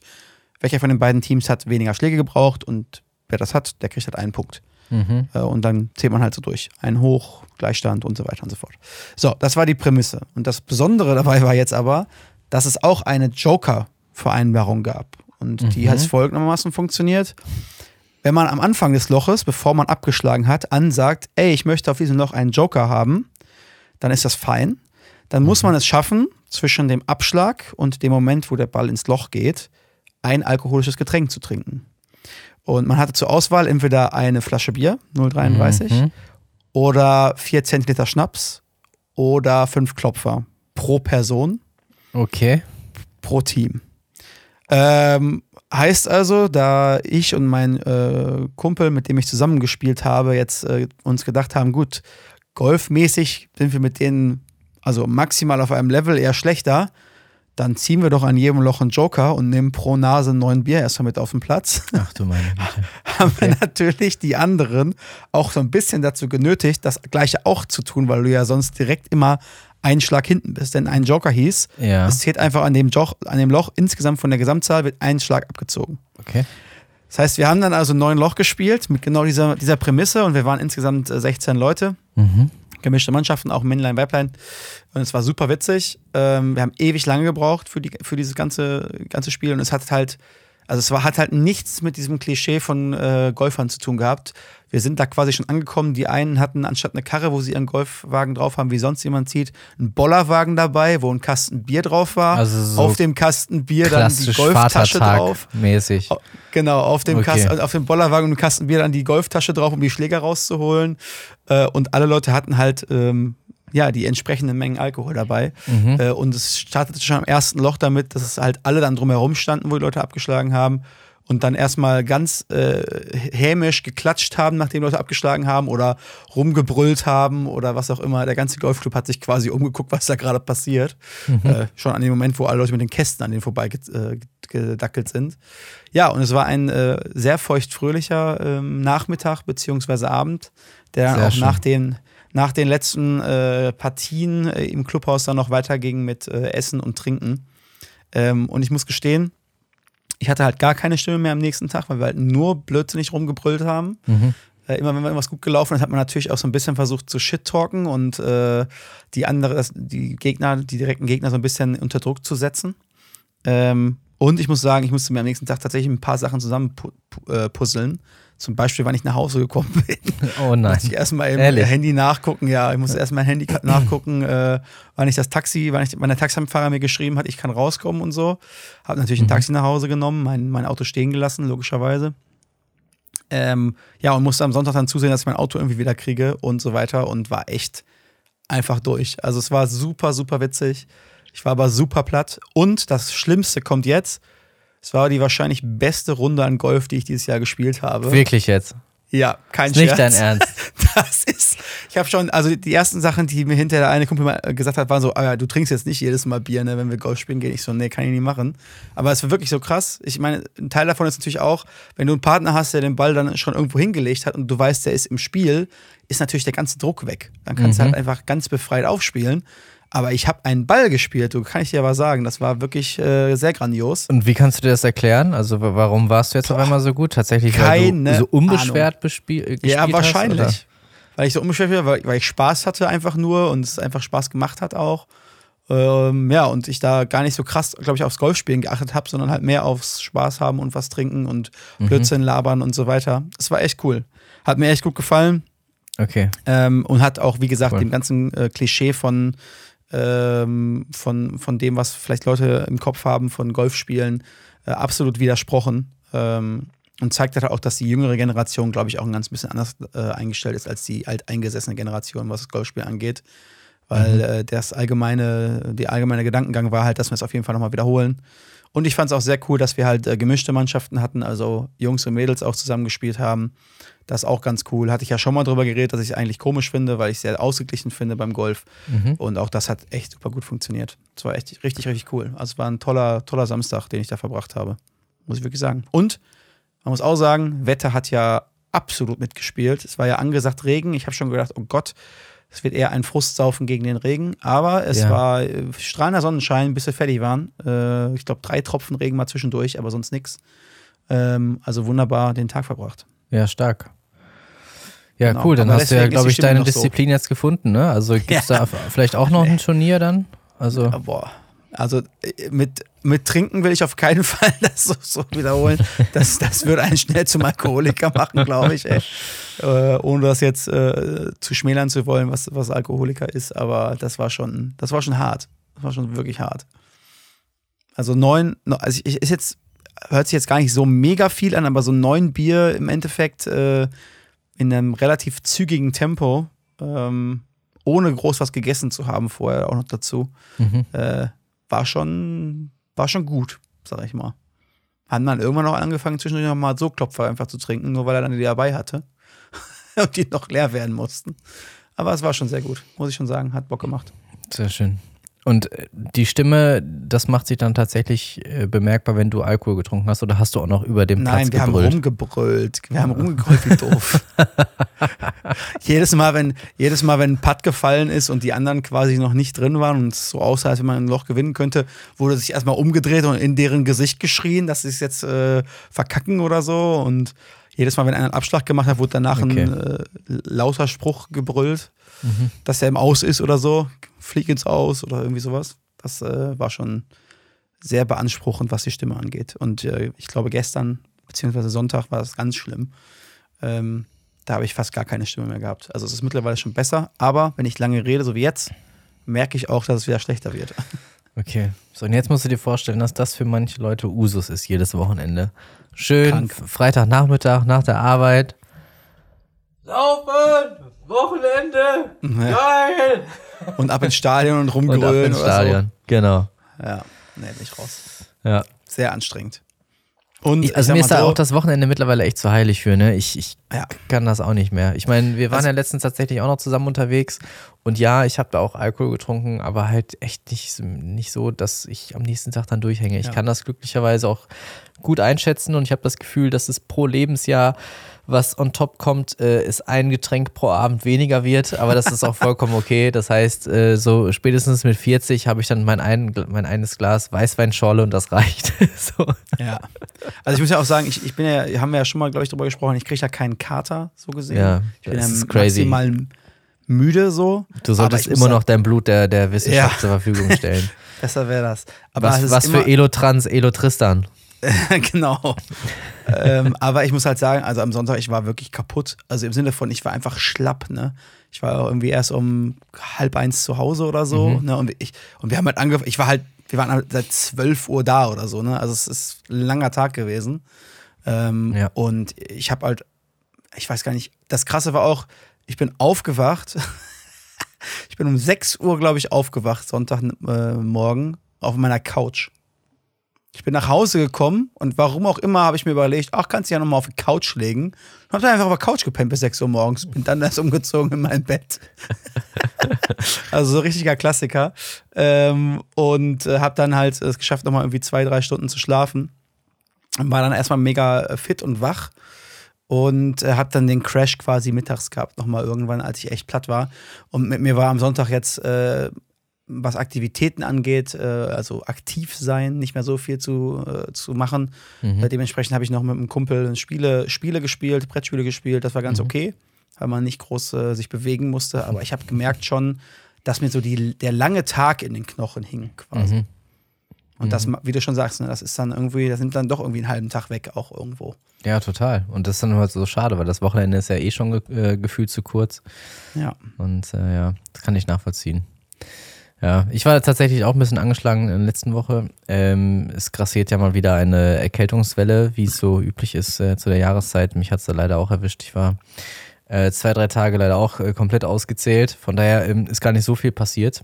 welcher von den beiden Teams hat weniger Schläge gebraucht und wer das hat, der kriegt halt einen Punkt. Mhm. Äh, Und dann zählt man halt so durch. Ein Hoch, Gleichstand und so weiter und so fort. So, das war die Prämisse. Und das Besondere dabei war jetzt aber, dass es auch eine Joker-Vereinbarung gab. Und die Mhm. als folgendermaßen funktioniert. Wenn man am Anfang des Loches, bevor man abgeschlagen hat, ansagt, ey, ich möchte auf diesem Loch einen Joker haben, dann ist das fein. Dann muss man es schaffen, zwischen dem Abschlag und dem Moment, wo der Ball ins Loch geht, ein alkoholisches Getränk zu trinken. Und man hatte zur Auswahl entweder eine Flasche Bier, 0,33, Mhm. oder 4 Zentiliter Schnaps oder 5 Klopfer pro Person, Okay. pro Team. Ähm, heißt also, da ich und mein äh, Kumpel, mit dem ich zusammengespielt habe, jetzt äh, uns gedacht haben, gut, golfmäßig sind wir mit denen also maximal auf einem Level eher schlechter, dann ziehen wir doch an jedem Loch einen Joker und nehmen pro Nase neun Bier erstmal mit auf den Platz. Ach du meine Güte. haben wir natürlich die anderen auch so ein bisschen dazu genötigt, das Gleiche auch zu tun, weil du ja sonst direkt immer einen Schlag hinten bist. Denn ein Joker hieß, Ja, es zählt einfach an dem, Joch, an dem Loch, insgesamt von der Gesamtzahl wird ein Schlag abgezogen. okay. Das heißt, wir haben dann also neun Loch gespielt mit genau dieser, dieser Prämisse und wir waren insgesamt äh, 16 Leute, Mhm. gemischte Mannschaften, auch Männlein, Weiblein. Und es war super witzig. Ähm, wir haben ewig lange gebraucht für, die, für dieses ganze, ganze Spiel und es hat halt Also es war, hat halt nichts mit diesem Klischee von äh, Golfern zu tun gehabt. Wir sind da quasi schon angekommen. Die einen hatten anstatt eine Karre, wo sie ihren Golfwagen drauf haben, wie sonst jemand sieht, einen Bollerwagen dabei, wo ein Kasten Bier drauf war. Also so auf dem Kasten Bier dann die Golftasche drauf. Mäßig. Genau, auf dem, Okay. Kasten, auf dem Bollerwagen und dem Kasten Bier dann die Golftasche drauf, um die Schläger rauszuholen. Äh, und alle Leute hatten halt ähm, ja die entsprechenden Mengen Alkohol dabei. Mhm. Äh, und es startete schon am ersten Loch damit, dass es halt alle dann drumherum standen, wo die Leute abgeschlagen haben. Und dann erstmal ganz äh, hämisch geklatscht haben, nachdem Leute abgeschlagen haben oder rumgebrüllt haben oder was auch immer. Der ganze Golfclub hat sich quasi umgeguckt, was da gerade passiert. Äh, schon an dem Moment, wo alle Leute mit den Kästen an denen vorbeigedackelt sind. Ja, und es war ein äh, sehr feuchtfröhlicher ähm, Nachmittag beziehungsweise Abend, der dann Sehr auch schön. nach den, nach den letzten äh, Partien äh, im Clubhaus dann noch weiterging mit äh, Essen und Trinken. Ähm, und ich muss gestehen, ich hatte halt gar keine Stimme mehr am nächsten Tag, weil wir halt nur blödsinnig rumgebrüllt haben. Mhm. Äh, immer wenn irgendwas gut gelaufen ist, hat man natürlich auch so ein bisschen versucht zu shit-talken und äh, die andere, die Gegner, die direkten Gegner so ein bisschen unter Druck zu setzen. Ähm, und ich muss sagen, ich musste mir am nächsten Tag tatsächlich ein paar Sachen zusammen pu pu äh, puzzeln. Zum Beispiel, wann ich nach Hause gekommen bin. Oh nein. Muss ich erstmal im Ehrlich? Handy nachgucken. Ja, ich musste erstmal mein Handy nachgucken, äh, wann ich das Taxi, wann, ich, wann der Taxifahrer mir geschrieben hat, ich kann rauskommen und so. Habe natürlich ein Taxi nach Hause genommen, mein, mein Auto stehen gelassen, logischerweise. Ähm, ja, und musste am Sonntag dann zusehen, dass ich mein Auto irgendwie wieder kriege und so weiter und war echt einfach durch. Also es war super, super witzig. Ich war aber super platt. Und das Schlimmste kommt jetzt. Es war die wahrscheinlich beste Runde an Golf, die ich dieses Jahr gespielt habe. Wirklich jetzt. Ja, kein Ist nicht Scherz. dein Ernst. Das ist, ich habe schon, also die ersten Sachen, die mir hinterher der eine Kumpel mal gesagt hat, waren so, ah ja, du trinkst jetzt nicht jedes Mal Bier, ne, wenn wir Golf spielen gehen. Ich so, nee, kann ich nicht machen. Aber es war wirklich so krass. Ich meine, ein Teil davon ist natürlich auch, wenn du einen Partner hast, der den Ball dann schon irgendwo hingelegt hat und du weißt, der ist im Spiel, ist natürlich der ganze Druck weg. Dann kannst du Mhm. halt einfach ganz befreit aufspielen. Aber ich habe einen Ball gespielt, du kann ich dir aber sagen, das war wirklich äh, sehr grandios. Und wie kannst du dir das erklären? Also wa- warum warst du jetzt auf einmal so gut? Tatsächlich, weil Keine du so unbeschwert äh, gespielt Ja, wahrscheinlich. Hast, weil ich so unbeschwert war, weil, weil ich Spaß hatte einfach nur und es einfach Spaß gemacht hat auch. Ähm, ja, und ich da gar nicht so krass, glaube ich, aufs Golfspielen geachtet habe, sondern halt mehr aufs Spaß haben und was trinken und Mhm. Blödsinn labern und so weiter. Es war echt cool. Hat mir echt gut gefallen? Okay. ähm, und hat auch, wie gesagt, Cool. dem ganzen äh, Klischee von, ähm, von, von dem, was vielleicht Leute im Kopf haben von Golfspielen, äh, absolut widersprochen. Ähm, und zeigt halt auch, dass die jüngere Generation, glaube ich, auch ein ganz bisschen anders äh, eingestellt ist als die alteingesessene Generation, was das Golfspiel angeht. Weil äh, das allgemeine, der allgemeine Gedankengang war halt, dass wir es auf jeden Fall nochmal wiederholen. Und ich fand es auch sehr cool, dass wir halt äh, gemischte Mannschaften hatten, also Jungs und Mädels auch zusammengespielt haben. Das ist auch ganz cool. Hatte ich ja schon mal drüber geredet, dass ich es eigentlich komisch finde, weil ich es sehr ausgeglichen finde beim Golf. Mhm. Und auch das hat echt super gut funktioniert. Es war echt richtig, richtig cool. Also es war ein toller, toller Samstag, den ich da verbracht habe. Muss ich wirklich sagen. Und man muss auch sagen, Wetter hat ja absolut mitgespielt. Es war ja angesagt Regen. Ich habe schon gedacht, oh Gott, es wird eher ein Frustsaufen gegen den Regen. Aber es Ja. war äh, strahlender Sonnenschein, bis wir fertig waren. Äh, ich glaube, drei Tropfen Regen mal zwischendurch, aber sonst nichts. Ähm, also wunderbar den Tag verbracht. Ja, stark. Ja, Genau. cool, dann Aber hast du ja, glaube ich, deine noch so. Disziplin jetzt gefunden, ne? Also gibt es Ja. da vielleicht auch noch ein Turnier dann? Also, Ja, boah. Also äh, mit, mit Trinken will ich auf keinen Fall das so, so wiederholen. Das, das würde einen schnell zum Alkoholiker machen, glaube ich. Ey. Äh, ohne das jetzt äh, zu schmälern zu wollen, was, was Alkoholiker ist. Aber das war schon, das war schon hart. Das war schon wirklich hart. Also neun, also ich, ist jetzt, hört sich jetzt gar nicht so mega viel an, aber so neun Bier im Endeffekt äh, in einem relativ zügigen Tempo, ähm, ohne groß was gegessen zu haben vorher auch noch dazu mhm. äh, war schon, war schon gut, sag ich mal. Hat man irgendwann noch angefangen, zwischendurch noch mal so Klopfer einfach zu trinken, nur weil er dann die dabei hatte. Und die noch leer werden mussten. Aber es war schon sehr gut, muss ich schon sagen. Hat Bock gemacht. sehr schön. Und äh, die Stimme, das macht sich dann tatsächlich äh, bemerkbar, wenn du Alkohol getrunken hast, oder hast du auch noch über dem Nein, Platz wir haben gebrüllt? rumgebrüllt. Wir haben rumgebrüllt wie doof. jedes, Mal, wenn, jedes Mal, wenn ein Putt gefallen ist und die anderen quasi noch nicht drin waren und es so aussah, als wenn man ein Loch gewinnen könnte, wurde sich erstmal umgedreht und in deren Gesicht geschrien, dass sie es jetzt äh, verkacken oder so. Und jedes Mal, wenn einer einen Abschlag gemacht hat, wurde danach Okay. ein äh, lauter Spruch gebrüllt, Mhm. dass er im Aus ist oder so. Flieg ins Aus oder irgendwie sowas. Das äh, war schon sehr beanspruchend, was die Stimme angeht. Und äh, ich glaube, gestern, beziehungsweise Sonntag, war das ganz schlimm. Ähm, da habe ich fast gar keine Stimme mehr gehabt. Also es ist mittlerweile schon besser, aber wenn ich lange rede, so wie jetzt, merke ich auch, dass es wieder schlechter wird. Okay. So, und jetzt musst du dir vorstellen, dass das für manche Leute Usus ist, jedes Wochenende. Schön, Krank. Freitagnachmittag nach der Arbeit. Laufen! Wochenende! Geil! Und ab ins Stadion und Und ab rumgrölen ins oder Stadion. Genau. so. Ja, nee, nicht raus. Ja. Sehr anstrengend. Und Ich, also sag mir ist da so, auch das Wochenende mittlerweile echt zu heilig für, ne? Ich, ich Ja. kann das auch nicht mehr. Ich meine, wir waren Also- ja letztens tatsächlich auch noch zusammen unterwegs und ja, ich habe da auch Alkohol getrunken, aber halt echt nicht, nicht so, dass ich am nächsten Tag dann durchhänge. Ich Ja. kann das glücklicherweise auch gut einschätzen und ich habe das Gefühl, dass es pro Lebensjahr, was on top kommt, äh, ist ein Getränk pro Abend weniger wird, aber das ist auch vollkommen okay. Das heißt, äh, so spätestens mit 40 habe ich dann mein, ein, mein eines Glas Weißweinschorle und das reicht. so. Ja. Also ich muss ja auch sagen, ich, ich bin ja, haben wir ja schon mal, glaube ich, drüber gesprochen, ich kriege ja keinen Kater, so gesehen. Ja, ich bin das ja ist crazy. maximal müde so. Du solltest immer noch dein Blut der, der Wissenschaft Ja. zur Verfügung stellen. Besser wäre das. Aber was was immer, für Elotrans, Elotristan. genau. ähm, aber ich muss halt sagen, also am Sonntag, ich war wirklich kaputt. Also im Sinne von, ich war einfach schlapp, ne? Ich war auch irgendwie erst um halb eins zu Hause oder so, Mhm. ne? Und, ich, und wir haben halt angefangen, ich war halt, wir waren halt seit 12 Uhr da oder so, ne? Also es ist ein langer Tag gewesen. Ähm, Ja. Und ich habe halt, ich weiß gar nicht, das Krasse war auch, ich bin aufgewacht. ich bin um 6 Uhr, glaube ich, aufgewacht, Sonntagmorgen, auf meiner Couch. Ich bin nach Hause gekommen und warum auch immer habe ich mir überlegt, ach, kannst du ja nochmal auf die Couch legen. Und habe dann einfach auf der Couch gepennt bis 6 Uhr morgens. Bin dann erst umgezogen in mein Bett. also so richtiger Klassiker. Ähm, und äh, habe dann halt es geschafft, nochmal irgendwie zwei, drei Stunden zu schlafen. Und war dann erstmal mega äh, fit und wach. Und äh, habe dann den Crash quasi mittags gehabt, nochmal irgendwann, als ich echt platt war. Und mit mir war am Sonntag jetzt äh, was Aktivitäten angeht, äh, also aktiv sein, nicht mehr so viel zu, äh, zu machen. Mhm. Äh, dementsprechend habe ich noch mit einem Kumpel Spiele, Spiele gespielt, Brettspiele gespielt. Das war ganz okay, weil man nicht groß äh, sich bewegen musste. Aber ich habe gemerkt schon, dass mir so die, der lange Tag in den Knochen hing quasi. Mhm. Und das, wie du schon sagst, ne, das ist dann irgendwie, das nimmt dann doch irgendwie einen halben Tag weg, auch irgendwo. Ja, total. Und das ist dann halt so schade, weil das Wochenende ist ja eh schon ge äh, gefühlt zu kurz. Ja. Und äh, ja, das kann ich nachvollziehen. Ja, ich war tatsächlich auch ein bisschen angeschlagen in der letzten Woche. Ähm, es grassiert ja mal wieder eine Erkältungswelle, wie es so üblich ist äh, zu der Jahreszeit. Mich hat es da leider auch erwischt. Ich war äh, zwei, drei Tage leider auch äh, komplett ausgezählt. Von daher ähm, ist gar nicht so viel passiert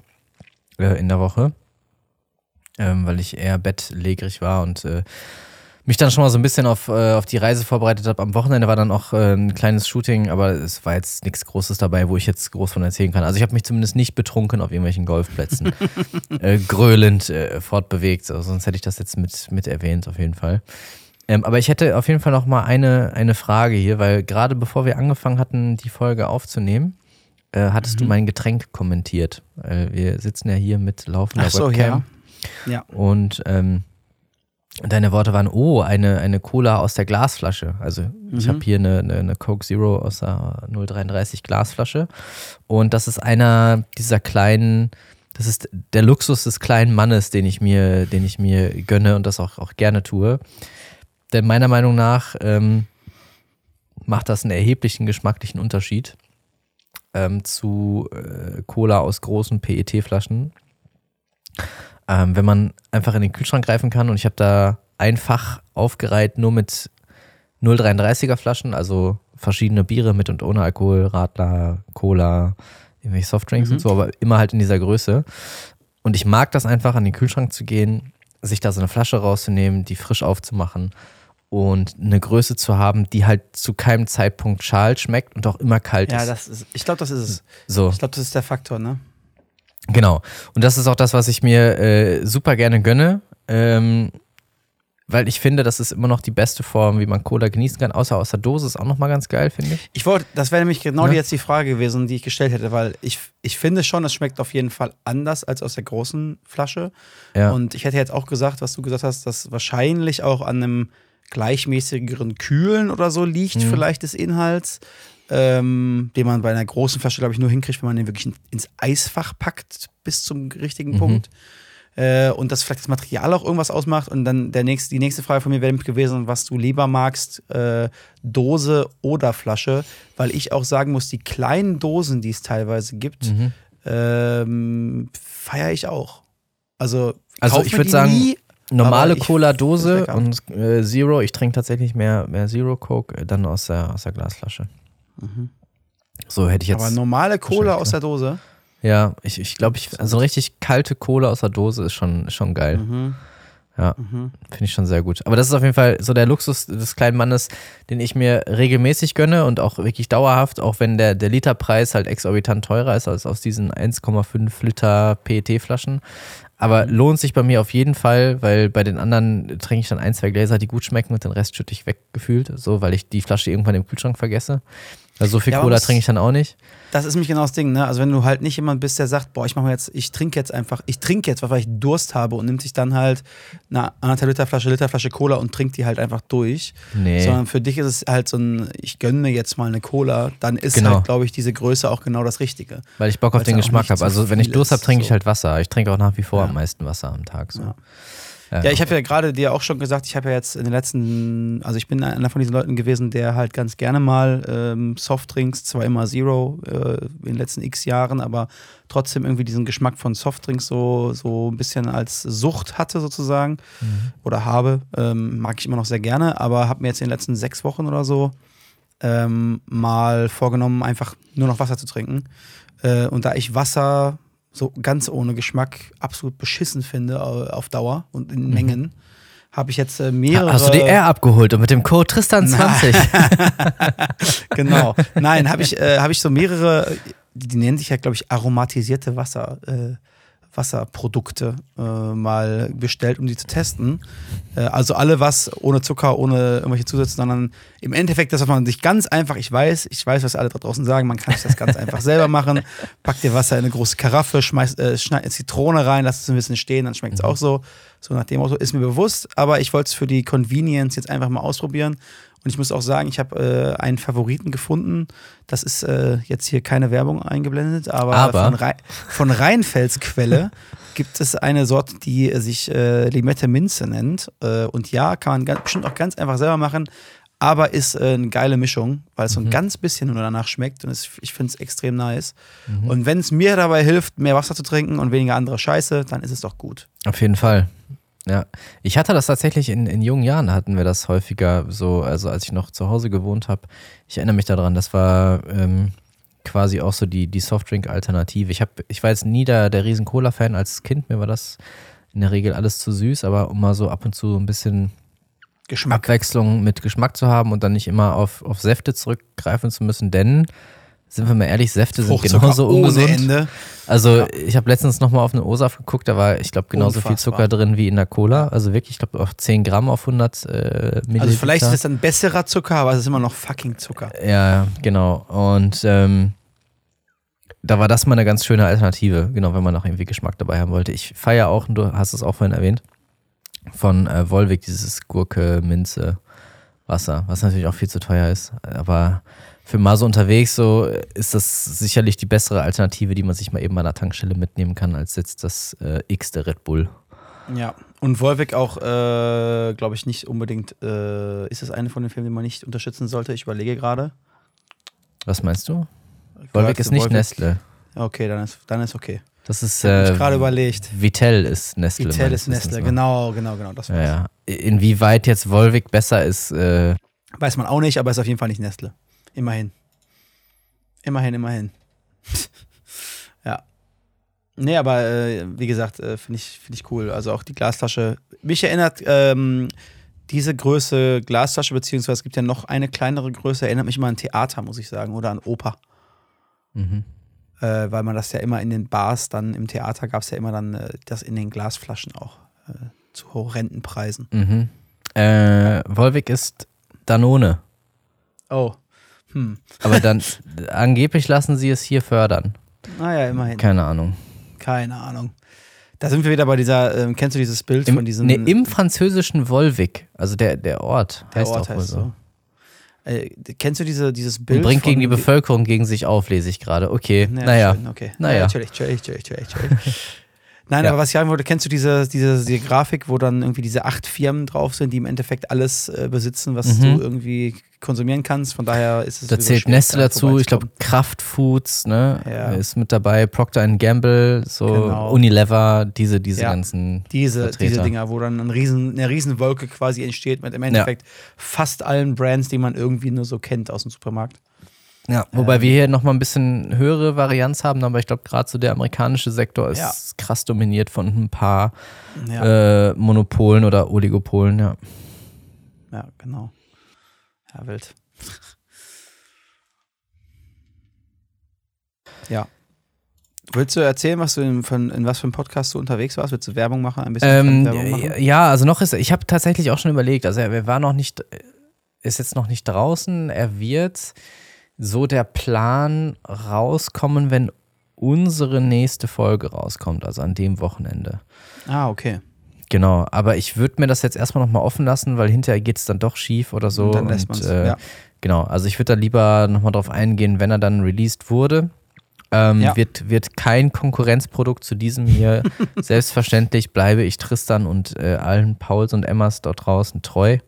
äh, in der Woche, ähm, weil ich eher bettlägerig war und äh, mich dann schon mal so ein bisschen auf, äh, auf die Reise vorbereitet habe. Am Wochenende war dann auch äh, ein kleines Shooting, aber es war jetzt nichts Großes dabei, wo ich jetzt groß von erzählen kann. Also ich habe mich zumindest nicht betrunken auf irgendwelchen Golfplätzen, äh, gröhlend äh, fortbewegt. Also sonst hätte ich das jetzt mit, mit erwähnt, auf jeden Fall. Ähm, aber ich hätte auf jeden Fall noch mal eine, eine Frage hier, weil gerade bevor wir angefangen hatten, die Folge aufzunehmen, äh, hattest du mein Getränk kommentiert. Äh, wir sitzen ja hier mit laufender Ach so, Webcam. ja. Ja. Und ähm, deine Worte waren, oh, eine, eine Cola aus der Glasflasche. Also ich Mhm. habe hier eine, eine, eine Coke Zero aus der 033 Glasflasche. Und das ist einer dieser kleinen, das ist der Luxus des kleinen Mannes, den ich mir, den ich mir gönne und das auch, auch gerne tue. Denn meiner Meinung nach ähm, macht das einen erheblichen geschmacklichen Unterschied ähm, zu äh, Cola aus großen PET-Flaschen. Ähm, wenn man einfach in den Kühlschrank greifen kann und ich habe da ein Fach aufgereiht nur mit 0,33er Flaschen, also verschiedene Biere mit und ohne Alkohol, Radler, Cola, irgendwelche Softdrinks und so, aber immer halt in dieser Größe. Und ich mag das einfach, an den Kühlschrank zu gehen, sich da so eine Flasche rauszunehmen, die frisch aufzumachen und eine Größe zu haben, die halt zu keinem Zeitpunkt schal schmeckt und auch immer kalt Ja, ist. das ist, ich glaube, das ist es. so. Ich glaube, das ist der Faktor, ne? Genau. Und das ist auch das, was ich mir äh, super gerne gönne. Ähm, weil ich finde, das ist immer noch die beste Form, wie man Cola genießen kann. Außer aus der Dose ist auch nochmal ganz geil, finde ich. Ich wollte, das wäre nämlich genau Ne? jetzt die Frage gewesen, die ich gestellt hätte, weil ich, ich finde schon, es schmeckt auf jeden Fall anders als aus der großen Flasche. Ja. Und ich hätte jetzt auch gesagt, was du gesagt hast, dass wahrscheinlich auch an einem gleichmäßigeren Kühlen oder so liegt, Mhm. vielleicht des Inhalts, ähm, den man bei einer großen Flasche, glaube ich, nur hinkriegt, wenn man den wirklich in- ins Eisfach packt bis zum richtigen Mhm. Punkt. äh, und dass vielleicht das Material auch irgendwas ausmacht. Und dann der nächste, die nächste Frage von mir wäre gewesen, was du lieber magst, äh, Dose oder Flasche, weil ich auch sagen muss, die kleinen Dosen, die es teilweise gibt, Mhm. ähm, feiere ich auch. Also, Also ich würde sagen, nie, Normale Cola-Dose und äh, Zero. Ich trinke tatsächlich mehr, mehr Zero Coke, äh, dann aus der, aus der Glasflasche. So hätte ich jetzt. aber normale Cola aus der Dose. ja, ich, ich glaube, ich, also richtig kalte Cola aus der Dose ist schon, schon geil. Mhm. Ja, finde ich schon sehr gut. Aber das ist auf jeden Fall so der Luxus des kleinen Mannes, den ich mir regelmäßig gönne und auch wirklich dauerhaft, auch wenn der, der Literpreis halt exorbitant teurer ist als aus diesen 1,5 Liter PET-Flaschen. Aber lohnt sich bei mir auf jeden Fall, weil bei den anderen trinke ich dann ein, zwei Gläser, die gut schmecken und den Rest schütte ich weggefühlt, so, weil ich die Flasche irgendwann im Kühlschrank vergesse. Weil so viel Ja, Cola trinke ich dann auch nicht. Das ist nämlich genau das Ding, ne? Also wenn du halt nicht jemand bist, der sagt, boah, ich mache jetzt, ich trinke jetzt einfach, ich trinke jetzt, weil ich Durst habe und nimmt sich dann halt eine anderthalb Liter Flasche, Liter Flasche Cola und trinkt die halt einfach durch. Nee. Sondern für dich ist es halt so ein, ich gönne mir jetzt mal eine Cola, dann ist Genau. halt, glaube ich, diese Größe auch genau das Richtige. Weil ich Bock auf den Geschmack habe. Also wenn ich Durst habe, trinke ich so. halt Wasser. Ich trinke auch nach wie vor Ja. am meisten Wasser am Tag. So. Ja. Ja, ich habe ja gerade dir auch schon gesagt, ich habe ja jetzt in den letzten, also ich bin einer von diesen Leuten gewesen, der halt ganz gerne mal ähm, Softdrinks, zwar immer Zero äh, in den letzten x Jahren, aber trotzdem irgendwie diesen Geschmack von Softdrinks so, so ein bisschen als Sucht hatte sozusagen oder habe. Ähm, mag ich immer noch sehr gerne, aber habe mir jetzt in den letzten sechs Wochen oder so ähm, mal vorgenommen, einfach nur noch Wasser zu trinken. Äh, und da ich Wasser so ganz ohne Geschmack absolut beschissen finde auf Dauer und in Mengen, habe ich jetzt äh, mehrere. Hast du die R abgeholt und mit dem Code Tristan20? genau. Nein, habe ich, äh, hab ich so mehrere, die, die nennen sich ja, glaube ich, aromatisierte Wasser, äh, Wasserprodukte äh, mal bestellt, um die zu testen. Äh, also alle was ohne Zucker, ohne irgendwelche Zusätze, sondern im Endeffekt das, was man sich ganz einfach, ich weiß, ich weiß, was alle da draußen sagen, man kann sich das ganz einfach selber machen. Pack dir Wasser in eine große Karaffe, schmeiß äh, Zitrone rein, lass es ein bisschen stehen, dann schmeckt es auch so. So nach dem Motto ist mir bewusst, aber ich wollte es für die Convenience jetzt einfach mal ausprobieren. Und ich muss auch sagen, ich habe äh, einen Favoriten gefunden. Das ist äh, jetzt hier keine Werbung eingeblendet, aber, Aber? von, Rhein, von Rheinfelsquelle gibt es eine Sorte, die sich äh, Limette Minze nennt. Äh, und ja, kann man ganz, bestimmt auch ganz einfach selber machen, aber ist äh, eine geile Mischung, weil es so ein ganz bisschen nur danach schmeckt und es, ich finde es extrem nice. Und wenn es mir dabei hilft, mehr Wasser zu trinken und weniger andere Scheiße, dann ist es doch gut. Auf jeden Fall. Ja. Ich hatte das tatsächlich in, in jungen Jahren, hatten wir das häufiger so, also als ich noch zu Hause gewohnt habe. Ich erinnere mich daran, das war ähm, quasi auch so die, die Softdrink-Alternative. Ich, hab, ich war jetzt nie der, der riesen Cola-Fan als Kind, mir war das in der Regel alles zu süß, aber um mal so ab und zu ein bisschen Geschmack. Abwechslung mit Geschmack zu haben und dann nicht immer auf, auf Säfte zurückgreifen zu müssen, denn, sind wir mal ehrlich, Säfte sind genauso ungesund. Ende. Also Ja. ich habe letztens nochmal auf eine OSAF geguckt, da war, ich glaube, genauso viel Unfassbar. Zucker drin wie in der Cola. Also wirklich, ich glaube, auch 10 Gramm auf 100 äh, Milliliter. Also vielleicht ist es dann besserer Zucker, aber es ist immer noch fucking Zucker. Ja, ja, genau. Und ähm, da war das mal eine ganz schöne Alternative, genau, wenn man noch irgendwie Geschmack dabei haben wollte. Ich feiere auch, und du hast es auch vorhin erwähnt, von äh, Volvic dieses Gurke, Minze, Wasser, was natürlich auch viel zu teuer ist. Aber für mal so unterwegs so ist das sicherlich die bessere Alternative, die man sich mal eben an der Tankstelle mitnehmen kann, als jetzt das äh, X der Red Bull. Ja. Und Wolwig auch, äh, glaube ich, nicht unbedingt, äh, ist es eine von den Filmen, die man nicht unterstützen sollte? Ich überlege gerade. Was meinst du? Volvic ist nicht Volvic- Nestle. Okay, dann ist, dann ist okay. Das ist Ich äh, mich gerade überlegt. Vitel ist Nestle. Vitel meines ist Nestle, ne? genau, genau, genau. Das Ja, war's. ja. Inwieweit jetzt Volvic besser ist, äh, Weiß man auch nicht, aber ist auf jeden Fall nicht Nestle. Immerhin. Immerhin, immerhin. ja. Nee, aber äh, wie gesagt, äh, finde ich, find ich cool. Also auch die Glasflasche. Mich erinnert ähm, diese Größe Glasflasche, beziehungsweise es gibt ja noch eine kleinere Größe, erinnert mich immer an Theater, muss ich sagen, oder an Oper. mhm. Äh, weil man das ja immer in den Bars, dann im Theater gab es ja immer dann äh, das in den Glasflaschen auch äh, zu horrenden Preisen. Mhm. Äh, Volvic ist Danone. Oh. Hm. Aber dann angeblich lassen sie es hier fördern. Naja, immerhin. Keine Ahnung. Keine Ahnung. Da sind wir wieder bei dieser, ähm, kennst du dieses Bild Im, von diesem nee, im französischen Volvic, also der, der Ort, der heißt Ort auch heißt so. so. Äh, kennst du diese, dieses Und Bild? bringt von, gegen die Bevölkerung gegen sich auf, lese ich gerade. Okay, Ja, naja. schön, okay. Naja. Ja, natürlich, natürlich, natürlich, natürlich, natürlich. Nein, Ja. aber was ich sagen wollte, kennst du diese, diese, diese Grafik, wo dann irgendwie diese acht Firmen drauf sind, die im Endeffekt alles äh, besitzen, was Mhm. du irgendwie konsumieren kannst? Von daher ist es. Da zählt Nestle dazu, ich glaube vorbeizukommen. Kraft Foods, ne, Ja. ist mit dabei, Procter Gamble, so Genau. Unilever, diese, diese Ja. ganzen Diese, Vertreter. diese Dinger, wo dann ein riesen, eine Riesenwolke quasi entsteht mit im Endeffekt fast allen Brands, die man irgendwie nur so kennt aus dem Supermarkt. Ja, wobei Ähm. wir hier nochmal ein bisschen höhere Varianz haben, aber ich glaube, gerade so der amerikanische Sektor ist Ja. krass dominiert von ein paar Ja, äh, Monopolen oder Oligopolen, ja. ja genau. Ja, wild. ja. Willst du erzählen, was du in, von, in was für einem Podcast du unterwegs warst? Willst du Werbung machen? Ein bisschen Ähm, Werbung machen? ja, also noch ist, ich habe tatsächlich auch schon überlegt, also er, er war noch nicht, ist jetzt noch nicht draußen, er wird so der Plan rauskommen, wenn unsere nächste Folge rauskommt, also an dem Wochenende. Ah, okay. Genau, aber ich würde mir das jetzt erstmal nochmal offen lassen, weil hinterher geht es dann doch schief oder so. Und dann lässt und, man's, äh, ja. Genau, also ich würde da lieber nochmal drauf eingehen, wenn er dann released wurde. Ähm, Ja. wird, wird kein Konkurrenzprodukt zu diesem hier. Selbstverständlich bleibe ich Tristan und äh, allen Pauls und Emmas dort draußen treu.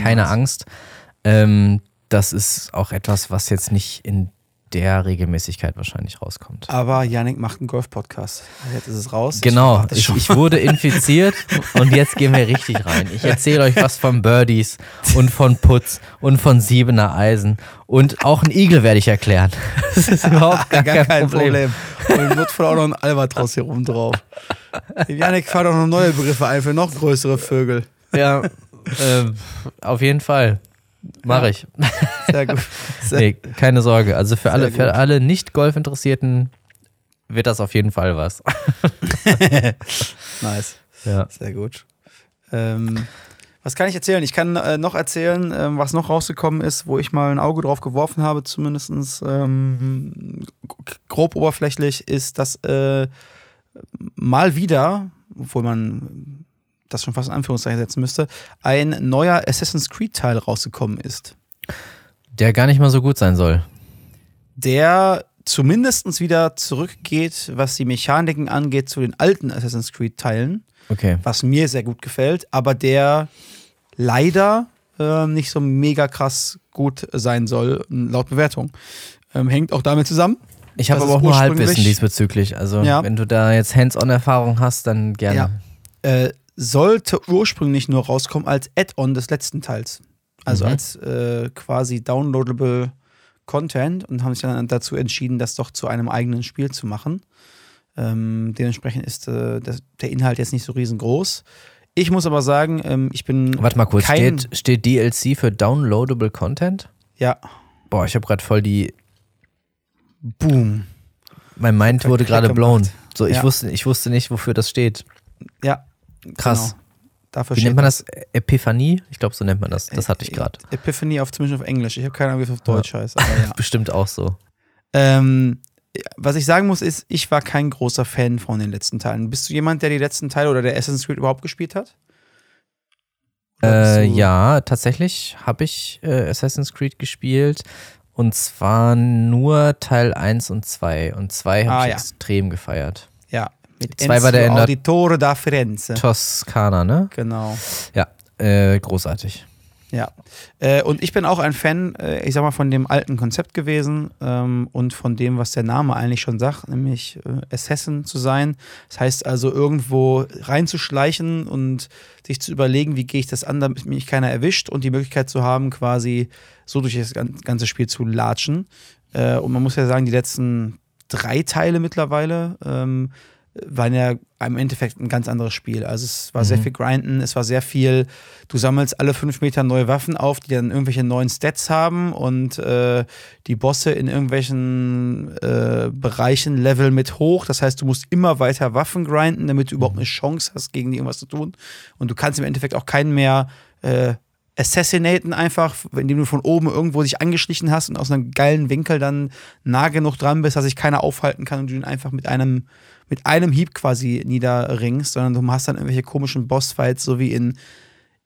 Keine Nice. Angst. Ähm, das ist auch etwas, was jetzt nicht in der Regelmäßigkeit wahrscheinlich rauskommt. Aber Yannick macht einen Golf-Podcast. Jetzt ist es raus. Genau, ich, ich wurde infiziert und jetzt gehen wir richtig rein. Ich erzähle euch was von Birdies und von Putz und von Siebener Eisen und auch ein Igel werde ich erklären. Das ist überhaupt gar, kein, Problem. Und wird voll auch noch ein Albatros hier rum drauf. Yannick fallen auch noch neue Begriffe ein für noch größere Vögel. Ja, ähm, auf jeden Fall. Mache ich. Sehr gut. Sehr, Nee, keine Sorge. Also für alle, für alle Nicht-Golf-Interessierten wird das auf jeden Fall was. nice. Ja. Sehr gut. Ähm, was kann ich erzählen? Ich kann äh, noch erzählen, ähm, was noch rausgekommen ist, wo ich mal ein Auge drauf geworfen habe, zumindest ähm, grob oberflächlich, ist, dass äh, mal wieder, obwohl man das schon fast in Anführungszeichen setzen müsste, ein neuer Assassin's Creed-Teil rausgekommen ist. Der gar nicht mal so gut sein soll. der zumindest wieder zurückgeht, was die Mechaniken angeht, zu den alten Assassin's Creed-Teilen, Okay. was mir sehr gut gefällt, aber der leider ähm, nicht so mega krass gut sein soll, laut Bewertung. Ähm, hängt auch damit zusammen. Ich habe aber auch nur Halbwissen diesbezüglich. Also, Ja. wenn du da jetzt Hands-on-Erfahrung hast, dann gerne. Äh, sollte ursprünglich nur rauskommen als Add-on des letzten Teils. Also Mhm. als äh, quasi downloadable Content und haben sich dann dazu entschieden, das doch zu einem eigenen Spiel zu machen. Ähm, dementsprechend ist äh, das, der Inhalt jetzt nicht so riesengroß. Ich muss aber sagen, ähm, ich bin. Warte mal kurz, steht, steht DLC für Downloadable Content? Ja, Boah, ich habe gerade voll die. boom. Mein Mind wurde gerade blown. So, ich, Ja. wusste, ich wusste nicht, wofür das steht. Ja. Krass. Genau. Dafür Wie nennt man das? Epiphanie? Ich glaube, so nennt man das. Das hatte ich gerade. Epiphany auf zumindest auf Englisch. Ich habe keine Ahnung, wie es auf Deutsch heißt. Aber ja. Bestimmt auch so. Ähm, was ich sagen muss, ist, ich war kein großer Fan von den letzten Teilen. Bist du jemand, der die letzten Teile oder der Assassin's Creed überhaupt gespielt hat? Äh, ja, tatsächlich habe ich äh, Assassin's Creed gespielt. Und zwar nur Teil 1 und 2. Und 2 habe Ah, ich ja. extrem gefeiert. Mit Zwei war der in Auditore da Firenze. Toskana, ne? Genau. Ja, äh, großartig. Ja. Äh, und ich bin auch ein Fan, äh, ich sag mal, von dem alten Konzept gewesen ähm, und von dem, was der Name eigentlich schon sagt, nämlich äh, Assassin zu sein. Das heißt also, irgendwo reinzuschleichen und sich zu überlegen, wie gehe ich das an, damit mich keiner erwischt und die Möglichkeit zu haben, quasi so durch das gan- ganze Spiel zu latschen. Äh, und man muss ja sagen, die letzten drei Teile mittlerweile ähm, waren ja im Endeffekt ein ganz anderes Spiel. Also es war sehr Mhm. viel Grinden, es war sehr viel, du sammelst alle fünf Meter neue Waffen auf, die dann irgendwelche neuen Stats haben und äh, die Bosse in irgendwelchen äh, Bereichen Level mit hoch. Das heißt, du musst immer weiter Waffen grinden, damit du überhaupt eine Chance hast, gegen die irgendwas zu tun. Und du kannst im Endeffekt auch keinen mehr äh, assassinaten einfach, indem du von oben irgendwo dich angeschlichen hast und aus einem geilen Winkel dann nah genug dran bist, dass sich keiner aufhalten kann und du ihn einfach mit einem, mit einem Hieb quasi niederringst, sondern du hast dann irgendwelche komischen Bossfights, so wie in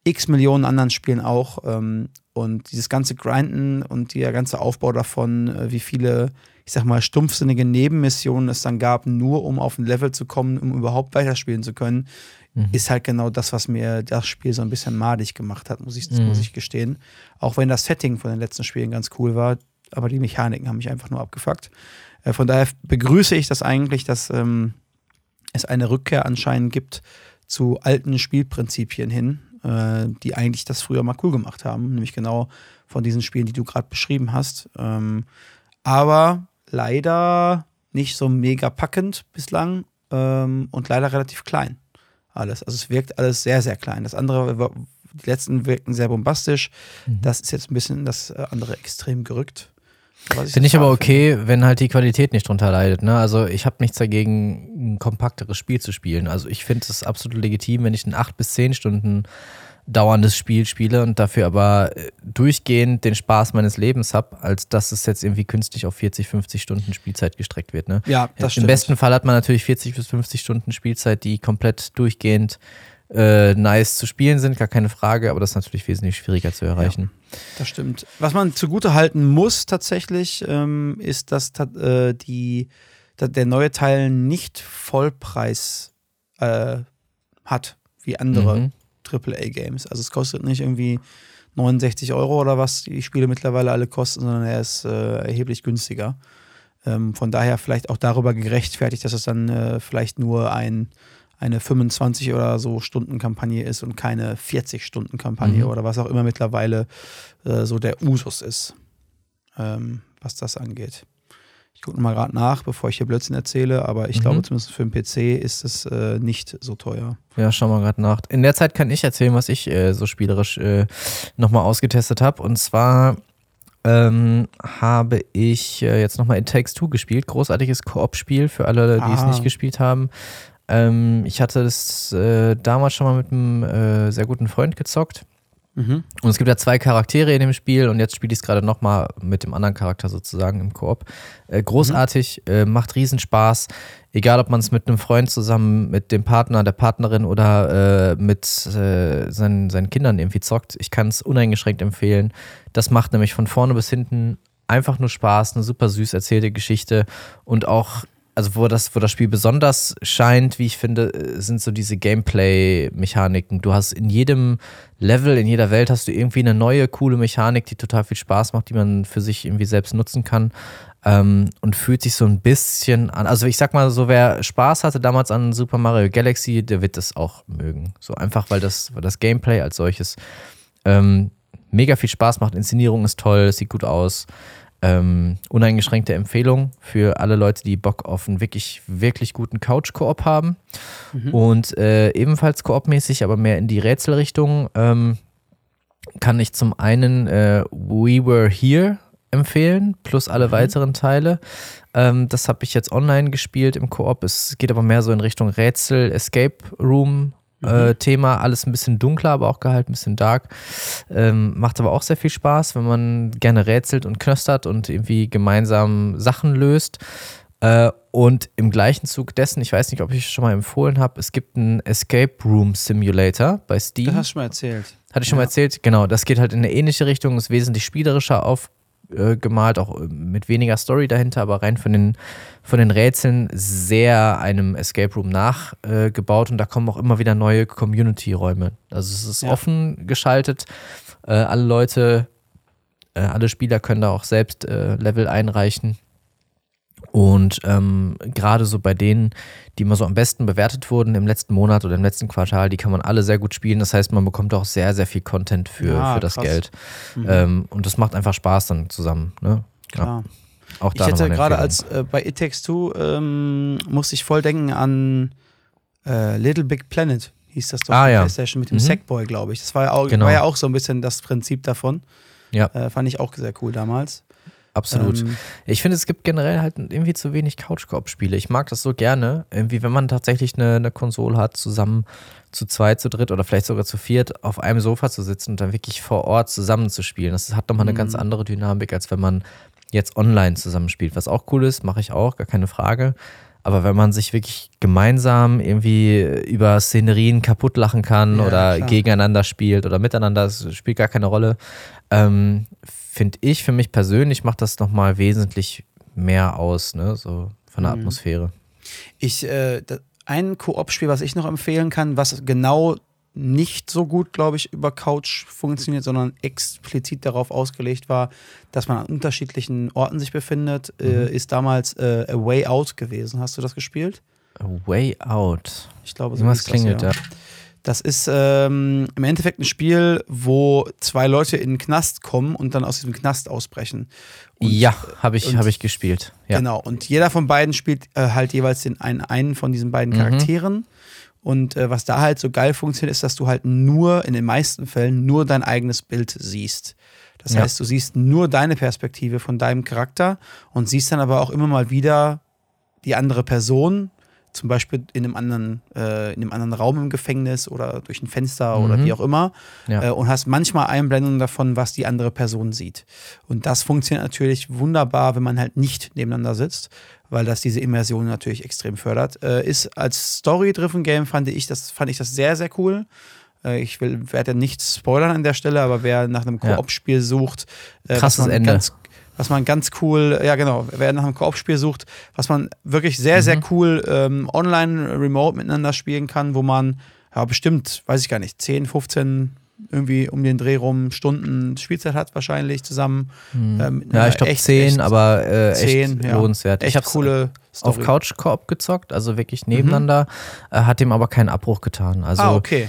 x Millionen anderen Spielen auch. Ähm, Und dieses ganze Grinden und der ganze Aufbau davon, äh, wie viele, ich sag mal, stumpfsinnige Nebenmissionen es dann gab, nur um auf ein Level zu kommen, um überhaupt weiterspielen zu können, mhm. ist halt genau das, was mir das Spiel so ein bisschen madig gemacht hat, muss ich, mhm. muss ich gestehen. Auch wenn das Setting von den letzten Spielen ganz cool war, aber die Mechaniken haben mich einfach nur abgefuckt. Äh, von daher begrüße ich das eigentlich, dass ähm, es eine Rückkehr anscheinend gibt zu alten Spielprinzipien hin, äh, die eigentlich das früher mal cool gemacht haben, nämlich genau von diesen Spielen, die du gerade beschrieben hast. Ähm, aber leider nicht so mega packend bislang ähm, und leider relativ klein. Alles. Also es wirkt alles sehr, sehr klein. Das andere, die letzten wirkten sehr bombastisch. Mhm. Das ist jetzt ein bisschen das andere Extrem gerückt. Finde ich aber okay, finde. wenn halt die Qualität nicht drunter leidet. Ne? Also ich habe nichts dagegen, ein kompakteres Spiel zu spielen. Also ich finde es absolut legitim, wenn ich ein 8 bis 10 Stunden dauerndes Spiel spiele und dafür aber äh, durchgehend den Spaß meines Lebens habe, als dass es jetzt irgendwie künstlich auf 40, 50 Stunden Spielzeit gestreckt wird. Ne? Ja, das Im besten Fall hat man natürlich 40 bis 50 Stunden Spielzeit, die komplett durchgehend äh, nice zu spielen sind, gar keine Frage, aber das ist natürlich wesentlich schwieriger zu erreichen. Ja, das stimmt. Was man zugute halten muss tatsächlich, ähm, ist, dass äh, die, der neue Teil nicht Vollpreis äh, hat, wie andere mhm. AAA-Games. Also es kostet nicht irgendwie 69 Euro oder was die Spiele mittlerweile alle kosten, sondern er ist äh, erheblich günstiger. Ähm, von daher vielleicht auch darüber gerechtfertigt, dass es dann äh, vielleicht nur ein eine 25 oder so Stunden Kampagne ist und keine 40 Stunden Kampagne mhm. oder was auch immer mittlerweile äh, so der Usus ist, ähm, was das angeht. Ich gucke mal gerade nach, bevor ich hier Blödsinn erzähle, aber ich mhm. glaube zumindest für den PC ist es äh, nicht so teuer. Ja, schau mal gerade nach. In der Zeit kann ich erzählen, was ich äh, so spielerisch äh, nochmal ausgetestet habe. Und zwar ähm, habe ich äh, jetzt nochmal It Takes Two gespielt. Großartiges Koop-Spiel für alle, die ah. es nicht gespielt haben. Ähm, ich hatte das äh, damals schon mal mit einem äh, sehr guten Freund gezockt. Mhm. Und es gibt ja zwei Charaktere in dem Spiel und jetzt spiele ich es gerade nochmal mit dem anderen Charakter sozusagen im Koop. Äh, großartig, mhm. äh, macht Riesenspaß. Egal, ob man es mit einem Freund zusammen, mit dem Partner, der Partnerin oder äh, mit äh, seinen, seinen Kindern irgendwie zockt. Ich kann es uneingeschränkt empfehlen. Das macht nämlich von vorne bis hinten einfach nur Spaß, eine super süß erzählte Geschichte und auch also wo das, wo das Spiel besonders scheint, wie ich finde, sind so diese Gameplay-Mechaniken. Du hast in jedem Level, in jeder Welt hast du irgendwie eine neue, coole Mechanik, die total viel Spaß macht, die man für sich irgendwie selbst nutzen kann. Ähm, und fühlt sich so ein bisschen an. Also ich sag mal so, wer Spaß hatte damals an Super Mario Galaxy, der wird das auch mögen. So einfach, weil das, weil das Gameplay als solches ähm, mega viel Spaß macht. Inszenierung ist toll, sieht gut aus. Ähm, uneingeschränkte Empfehlung für alle Leute, die Bock auf einen wirklich, wirklich guten Couch-Koop haben. Mhm. Und äh, ebenfalls koopmäßig, aber mehr in die Rätselrichtung, ähm, kann ich zum einen äh, We Were Here empfehlen, plus alle mhm. weiteren Teile. Ähm, das habe ich jetzt online gespielt im Koop. Es geht aber mehr so in Richtung Rätsel, Escape Room äh, mhm. Thema. Alles ein bisschen dunkler, aber auch gehalten, ein bisschen dark. Ähm, macht aber auch sehr viel Spaß, wenn man gerne rätselt und knöstert und irgendwie gemeinsam Sachen löst. Äh, und im gleichen Zug dessen, ich weiß nicht, ob ich es schon mal empfohlen habe, es gibt einen Escape Room Simulator bei Steam. Das hast du schon mal erzählt. Hatte ich schon ja. mal erzählt, genau. Das geht halt in eine ähnliche Richtung, ist wesentlich spielerischer auf, äh, gemalt, auch äh, mit weniger Story dahinter, aber rein von den, von den Rätseln sehr einem Escape Room nachgebaut äh, und da kommen auch immer wieder neue Community-Räume. Also es ist ja. offen geschaltet. Äh, alle Leute, alle Spieler können da auch selbst Level einreichen. Und ähm, gerade so bei denen, die immer so am besten bewertet wurden im letzten Monat oder im letzten Quartal, die kann man alle sehr gut spielen. Das heißt, man bekommt auch sehr, sehr viel Content für, ja, für das krass. Geld. Mhm. Ähm, und das macht einfach Spaß dann zusammen. Ne? Klar. Ja. Auch da ich hätte gerade als äh, bei It Takes Two ähm, musste ich voll denken an äh, Little Big Planet, hieß das doch ah, ja. PlayStation mit dem mhm. Sackboy, glaube ich. Das war ja, auch, genau. war ja auch so ein bisschen das Prinzip davon. Ja. Äh, fand ich auch sehr cool damals. Absolut. Ähm, ich finde, es gibt generell halt irgendwie zu wenig Couch-Koop-Spiele. Ich mag das so gerne, irgendwie, wenn man tatsächlich eine, eine Konsole hat, zusammen zu zweit, zu dritt oder vielleicht sogar zu viert auf einem Sofa zu sitzen und dann wirklich vor Ort zusammen zu spielen. Das hat nochmal eine ganz mhm. andere Dynamik, als wenn man jetzt online zusammenspielt. Was auch cool ist, mache ich auch, gar keine Frage. Aber wenn man sich wirklich gemeinsam irgendwie über Szenerien kaputt lachen kann Ja, oder klar. gegeneinander spielt oder miteinander, das spielt gar keine Rolle, ähm, finde ich für mich persönlich macht das nochmal wesentlich mehr aus, ne? So von der Mhm. Atmosphäre. Ich, äh, da- ein Koop-Spiel, was ich noch empfehlen kann, was genau nicht so gut, glaube ich, über Couch funktioniert, sondern explizit darauf ausgelegt war, dass man an unterschiedlichen Orten sich befindet, äh, ist damals äh, A Way Out gewesen. Hast du das gespielt? A Way Out. Ich glaube, hieß das, klingelt, ja. Das ist ähm, im Endeffekt ein Spiel, wo zwei Leute in den Knast kommen und dann aus diesem Knast ausbrechen. Und, ja, habe ich, und- hab ich gespielt. Ja. Genau. Und jeder von beiden spielt äh, halt jeweils den einen, einen von diesen beiden Mhm. Charakteren. Und äh, was da halt so geil funktioniert, ist, dass du halt nur, in den meisten Fällen, nur dein eigenes Bild siehst. Das Ja. heißt, du siehst nur deine Perspektive von deinem Charakter und siehst dann aber auch immer mal wieder die andere Person, zum Beispiel in einem anderen, äh, in einem anderen Raum im Gefängnis oder durch ein Fenster oder Mhm. wie auch immer. Ja. Äh, und hast manchmal Einblendungen davon, was die andere Person sieht. Und das funktioniert natürlich wunderbar, wenn man halt nicht nebeneinander sitzt, weil das diese Immersion natürlich extrem fördert. Äh, ist als Story-driven Game fand ich das, fand ich das sehr, sehr cool. Äh, ich will, werde nichts spoilern an der Stelle, aber wer nach einem Ja. Koop-Spiel sucht, äh, Krasses Ende. Ganz, was man ganz cool, ja genau, wer nach einem Koop-Spiel sucht, was man wirklich sehr, sehr Mhm. cool ähm, online, remote miteinander spielen kann, wo man, ja bestimmt, weiß ich gar nicht, 10, 15 irgendwie um den Dreh rum Stunden Spielzeit hat wahrscheinlich zusammen. Ähm, mit Ja, ich glaube echt- 10, echt- aber äh, echt 10, ja. lohnenswert. echt ich habe coole auf Story. Couch Koop gezockt, also wirklich nebeneinander, äh, hat dem aber keinen Abbruch getan. Also ah, okay.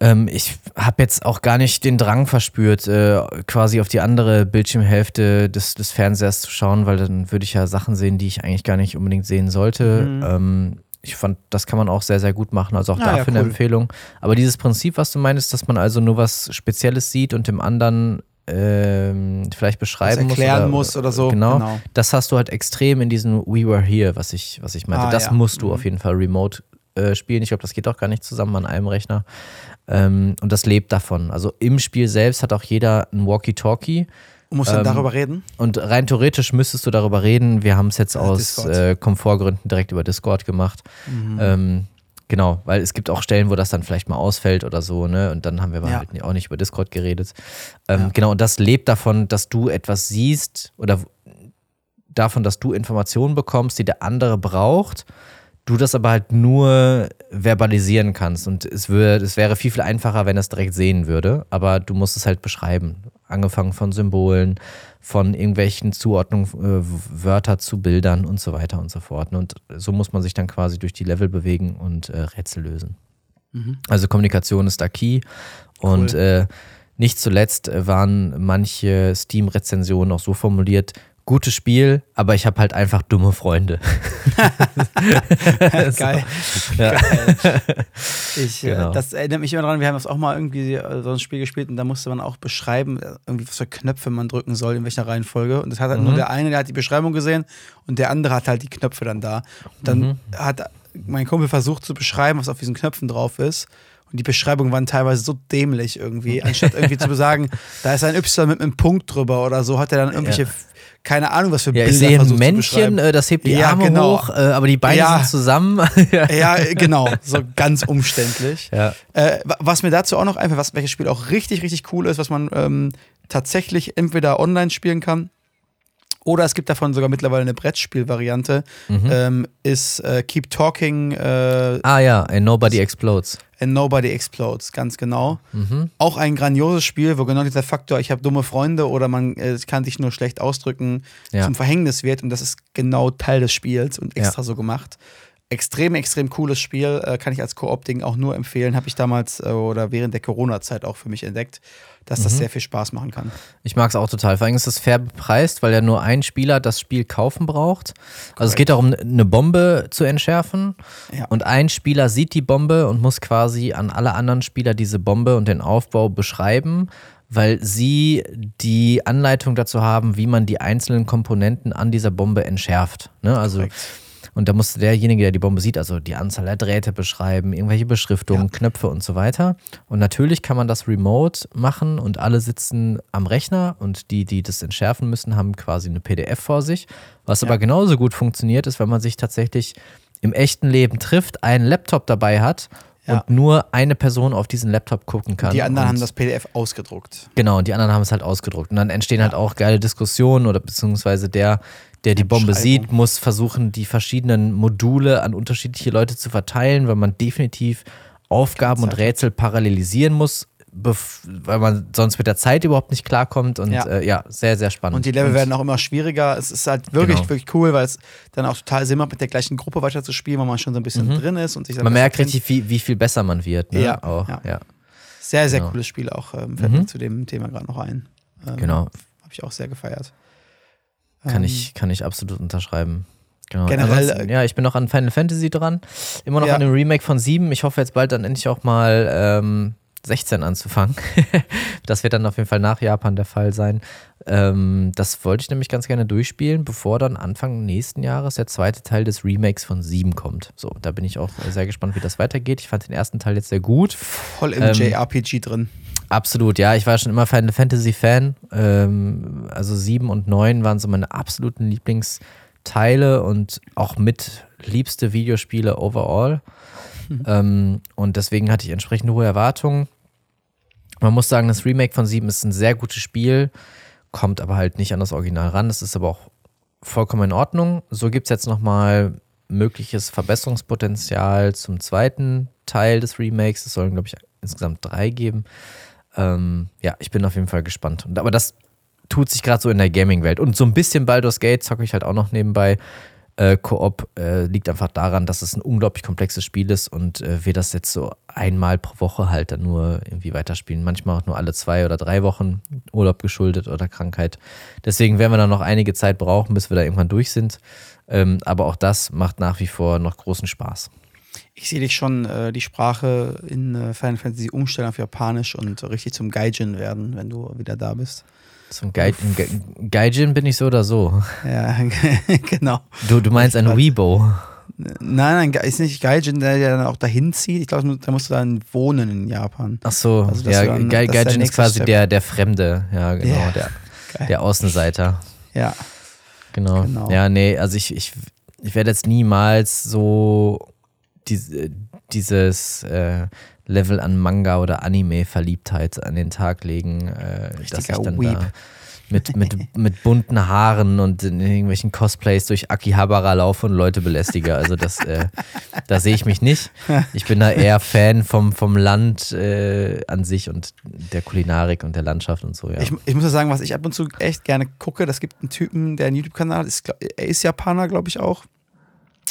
Ähm, ich habe jetzt auch gar nicht den Drang verspürt, äh, quasi auf die andere Bildschirmhälfte des, des Fernsehers zu schauen, weil dann würde ich ja Sachen sehen, die ich eigentlich gar nicht unbedingt sehen sollte. Mhm. Ähm, ich fand, das kann man auch sehr, sehr gut machen. Also auch Ah, ja, dafür eine cool. Empfehlung. Aber dieses Prinzip, was du meinst, dass man also nur was Spezielles sieht und dem anderen ähm, vielleicht beschreiben erklären muss. muss oder so. Genau. genau. Das hast du halt extrem in diesem We Were Here, was ich, was ich meinte. Ah, das ja. musst du Mhm. auf jeden Fall remote äh, spielen. Ich glaube, das geht auch gar nicht zusammen an einem Rechner. Ähm, und das lebt davon. Also im Spiel selbst hat auch jeder ein Walkie-Talkie. Und musst du Ähm, dann darüber reden? Und rein theoretisch müsstest du darüber reden. Wir haben es jetzt aus äh, Komfortgründen direkt über Discord gemacht. Mhm. Ähm, genau, weil es gibt auch Stellen, wo das dann vielleicht mal ausfällt oder so, ne? Und dann haben wir Ja. halt auch nicht über Discord geredet. Ähm, Ja. Genau, und das lebt davon, dass du etwas siehst oder davon, dass du Informationen bekommst, die der andere braucht. Du das aber halt nur verbalisieren kannst. Und es, würde, es wäre viel, viel einfacher, wenn er es direkt sehen würde. Aber du musst es halt beschreiben. Angefangen von Symbolen, von irgendwelchen Zuordnungen, äh, Wörter zu Bildern und so weiter und so fort. Und so muss man sich dann quasi durch die Level bewegen und äh, Rätsel lösen. Mhm. Also Kommunikation ist da key. Und Cool. äh, nicht zuletzt waren manche Steam-Rezensionen auch so formuliert, gutes Spiel, aber ich habe halt einfach dumme Freunde. Geil. Ja. Geil. Ich, Genau. äh, das erinnert mich immer daran, wir haben das auch mal irgendwie äh, so ein Spiel gespielt und da musste man auch beschreiben, äh, irgendwie was für Knöpfe man drücken soll, in welcher Reihenfolge. Und das hat halt Mhm. nur der eine, der hat die Beschreibung gesehen und der andere hat halt die Knöpfe dann da. Und dann Mhm. hat mein Kumpel versucht zu beschreiben, was auf diesen Knöpfen drauf ist. Und die Beschreibungen waren teilweise so dämlich irgendwie. Anstatt irgendwie zu sagen, da ist ein Y mit einem Punkt drüber oder so, hat er dann irgendwelche, Ja. Keine Ahnung, was für Ja, Bilder ich sehe ein Männchen, äh, das hebt die Ja, Arme genau. hoch, äh, aber die Beine Ja. sind zusammen. Ja, genau, so ganz umständlich. ja. Äh, wa- was mir dazu auch noch einfällt, was, welches Spiel auch richtig, richtig cool ist, was man ähm, tatsächlich entweder online spielen kann oder es gibt davon sogar mittlerweile eine Brettspielvariante, Mhm. ähm, ist äh, Keep Talking äh, Ah ja, and Nobody Explodes. and Nobody Explodes, ganz genau. Mhm. Auch ein grandioses Spiel, wo genau dieser Faktor, ich habe dumme Freunde oder man äh, kann sich nur schlecht ausdrücken, Ja. zum Verhängnis wird und das ist genau Teil des Spiels und extra Ja. so gemacht. Extrem, extrem cooles Spiel, äh, kann ich als Koop-Ding auch nur empfehlen. Habe ich damals äh, oder während der Corona-Zeit auch für mich entdeckt, dass das Mhm. sehr viel Spaß machen kann. Ich mag es auch total. Vor allem ist es fair bepreist, weil ja nur ein Spieler das Spiel kaufen braucht. Also es geht darum, eine Bombe zu entschärfen. Ja. Und ein Spieler sieht die Bombe und muss quasi an alle anderen Spieler diese Bombe und den Aufbau beschreiben, weil sie die Anleitung dazu haben, wie man die einzelnen Komponenten an dieser Bombe entschärft. Ne? Also Korrekt. Und da musste derjenige, der die Bombe sieht, also die Anzahl der Drähte beschreiben, irgendwelche Beschriftungen, Ja. Knöpfe und so weiter. Und natürlich kann man das remote machen und alle sitzen am Rechner und die, die das entschärfen müssen, haben quasi eine PDF vor sich. Was Ja. aber genauso gut funktioniert, ist, wenn man sich tatsächlich im echten Leben trifft, einen Laptop dabei hat Ja. und nur eine Person auf diesen Laptop gucken kann. Die anderen haben das PDF ausgedruckt. Genau, und die anderen haben es halt ausgedruckt. Und dann entstehen halt auch geile Diskussionen oder beziehungsweise der, der die Bombe sieht, muss versuchen, die verschiedenen Module an unterschiedliche Leute zu verteilen, weil man definitiv Aufgaben und. Rätsel parallelisieren muss, weil man sonst mit der Zeit überhaupt nicht klarkommt. Und Ja. äh, ja sehr, sehr spannend. Und die Level werden auch immer schwieriger. Es ist halt wirklich, Genau. wirklich cool, weil es dann auch total Sinn macht, mit der gleichen Gruppe weiter zu spielen, weil man schon so ein bisschen drin ist und sich Mhm. man merkt richtig, wie, wie viel besser man wird. Ne? Ja, auch, ja. ja. Sehr, sehr Genau. cooles Spiel auch. Ähm, fällt Mhm. mir zu dem Thema gerade noch ein. Ähm, Genau. Habe ich auch sehr gefeiert. Kann, Ähm, ich, kann ich absolut unterschreiben. Genau. Generell, Ansonsten, ja, ich bin noch an Final Fantasy dran. Immer noch Ja. an dem Remake von 7. Ich hoffe jetzt bald dann endlich auch mal ähm, 16 anzufangen. das wird dann auf jeden Fall nach Japan der Fall sein. Ähm, das wollte ich nämlich ganz gerne durchspielen, bevor dann Anfang nächsten Jahres der zweite Teil des Remakes von 7 kommt. So, da bin ich auch sehr gespannt, wie das weitergeht. Ich fand den ersten Teil jetzt sehr gut. Voll im ähm, JRPG drin. Absolut, ja. Ich war schon immer Final Fantasy Fan. Ähm, also 7 und 9 waren so meine absoluten Lieblingsteile und auch mit liebste Videospiele overall. Ähm, und deswegen hatte ich entsprechend hohe Erwartungen. Man muss sagen, das Remake von 7 ist ein sehr gutes Spiel, kommt aber halt nicht an das Original ran. Das ist aber auch vollkommen in Ordnung. So gibt es jetzt nochmal mögliches Verbesserungspotenzial zum zweiten Teil des Remakes. Es sollen, glaube ich, insgesamt drei geben. Ähm, ja, ich bin auf jeden Fall gespannt. Und, aber das tut sich gerade so in der Gaming-Welt. Und so ein bisschen Baldur's Gate zocke ich halt auch noch nebenbei. Äh, Koop äh, liegt einfach daran, dass es ein unglaublich komplexes Spiel ist und äh, wir das jetzt so einmal pro Woche halt dann nur irgendwie weiterspielen. Manchmal auch nur alle zwei oder drei Wochen Urlaub geschuldet oder Krankheit. Deswegen werden wir dann noch einige Zeit brauchen, bis wir da irgendwann durch sind. Ähm, aber auch das macht nach wie vor noch großen Spaß. Ich sehe dich schon äh, die Sprache in äh, Final Fantasy umstellen auf Japanisch und richtig zum Gaijin werden, wenn du wieder da bist. Zum Gai Ge Gaijin bin ich so oder so. Ja, genau. Du, du meinst ein. Weibo. Nein, nein, ist nicht Gaijin, der, dann auch dahin zieht. Ich glaube, da musst du dann wohnen in Japan. Ach so, Also, ja, dann- Gai Gaijin ist quasi Step. der, der Fremde, ja, genau, Ja, der, geil. der Außenseiter. Ja, Genau. Genau. Ja, nee, also ich, ich, ich werde jetzt niemals so diese, dieses äh, Level an Manga oder Anime-Verliebtheit an den Tag legen, äh, dass ich dann Weeb. da mit, mit, mit bunten Haaren und in irgendwelchen Cosplays durch Akihabara laufe und Leute belästige. Also das, äh, da sehe ich mich nicht. Ich bin da eher Fan vom, vom Land äh, an sich und der Kulinarik und der Landschaft und so, ja. ich, ich muss ja sagen, was ich ab und zu echt gerne gucke, das gibt einen Typen, der einen YouTube-Kanal ist, er ist Japaner, glaube ich auch,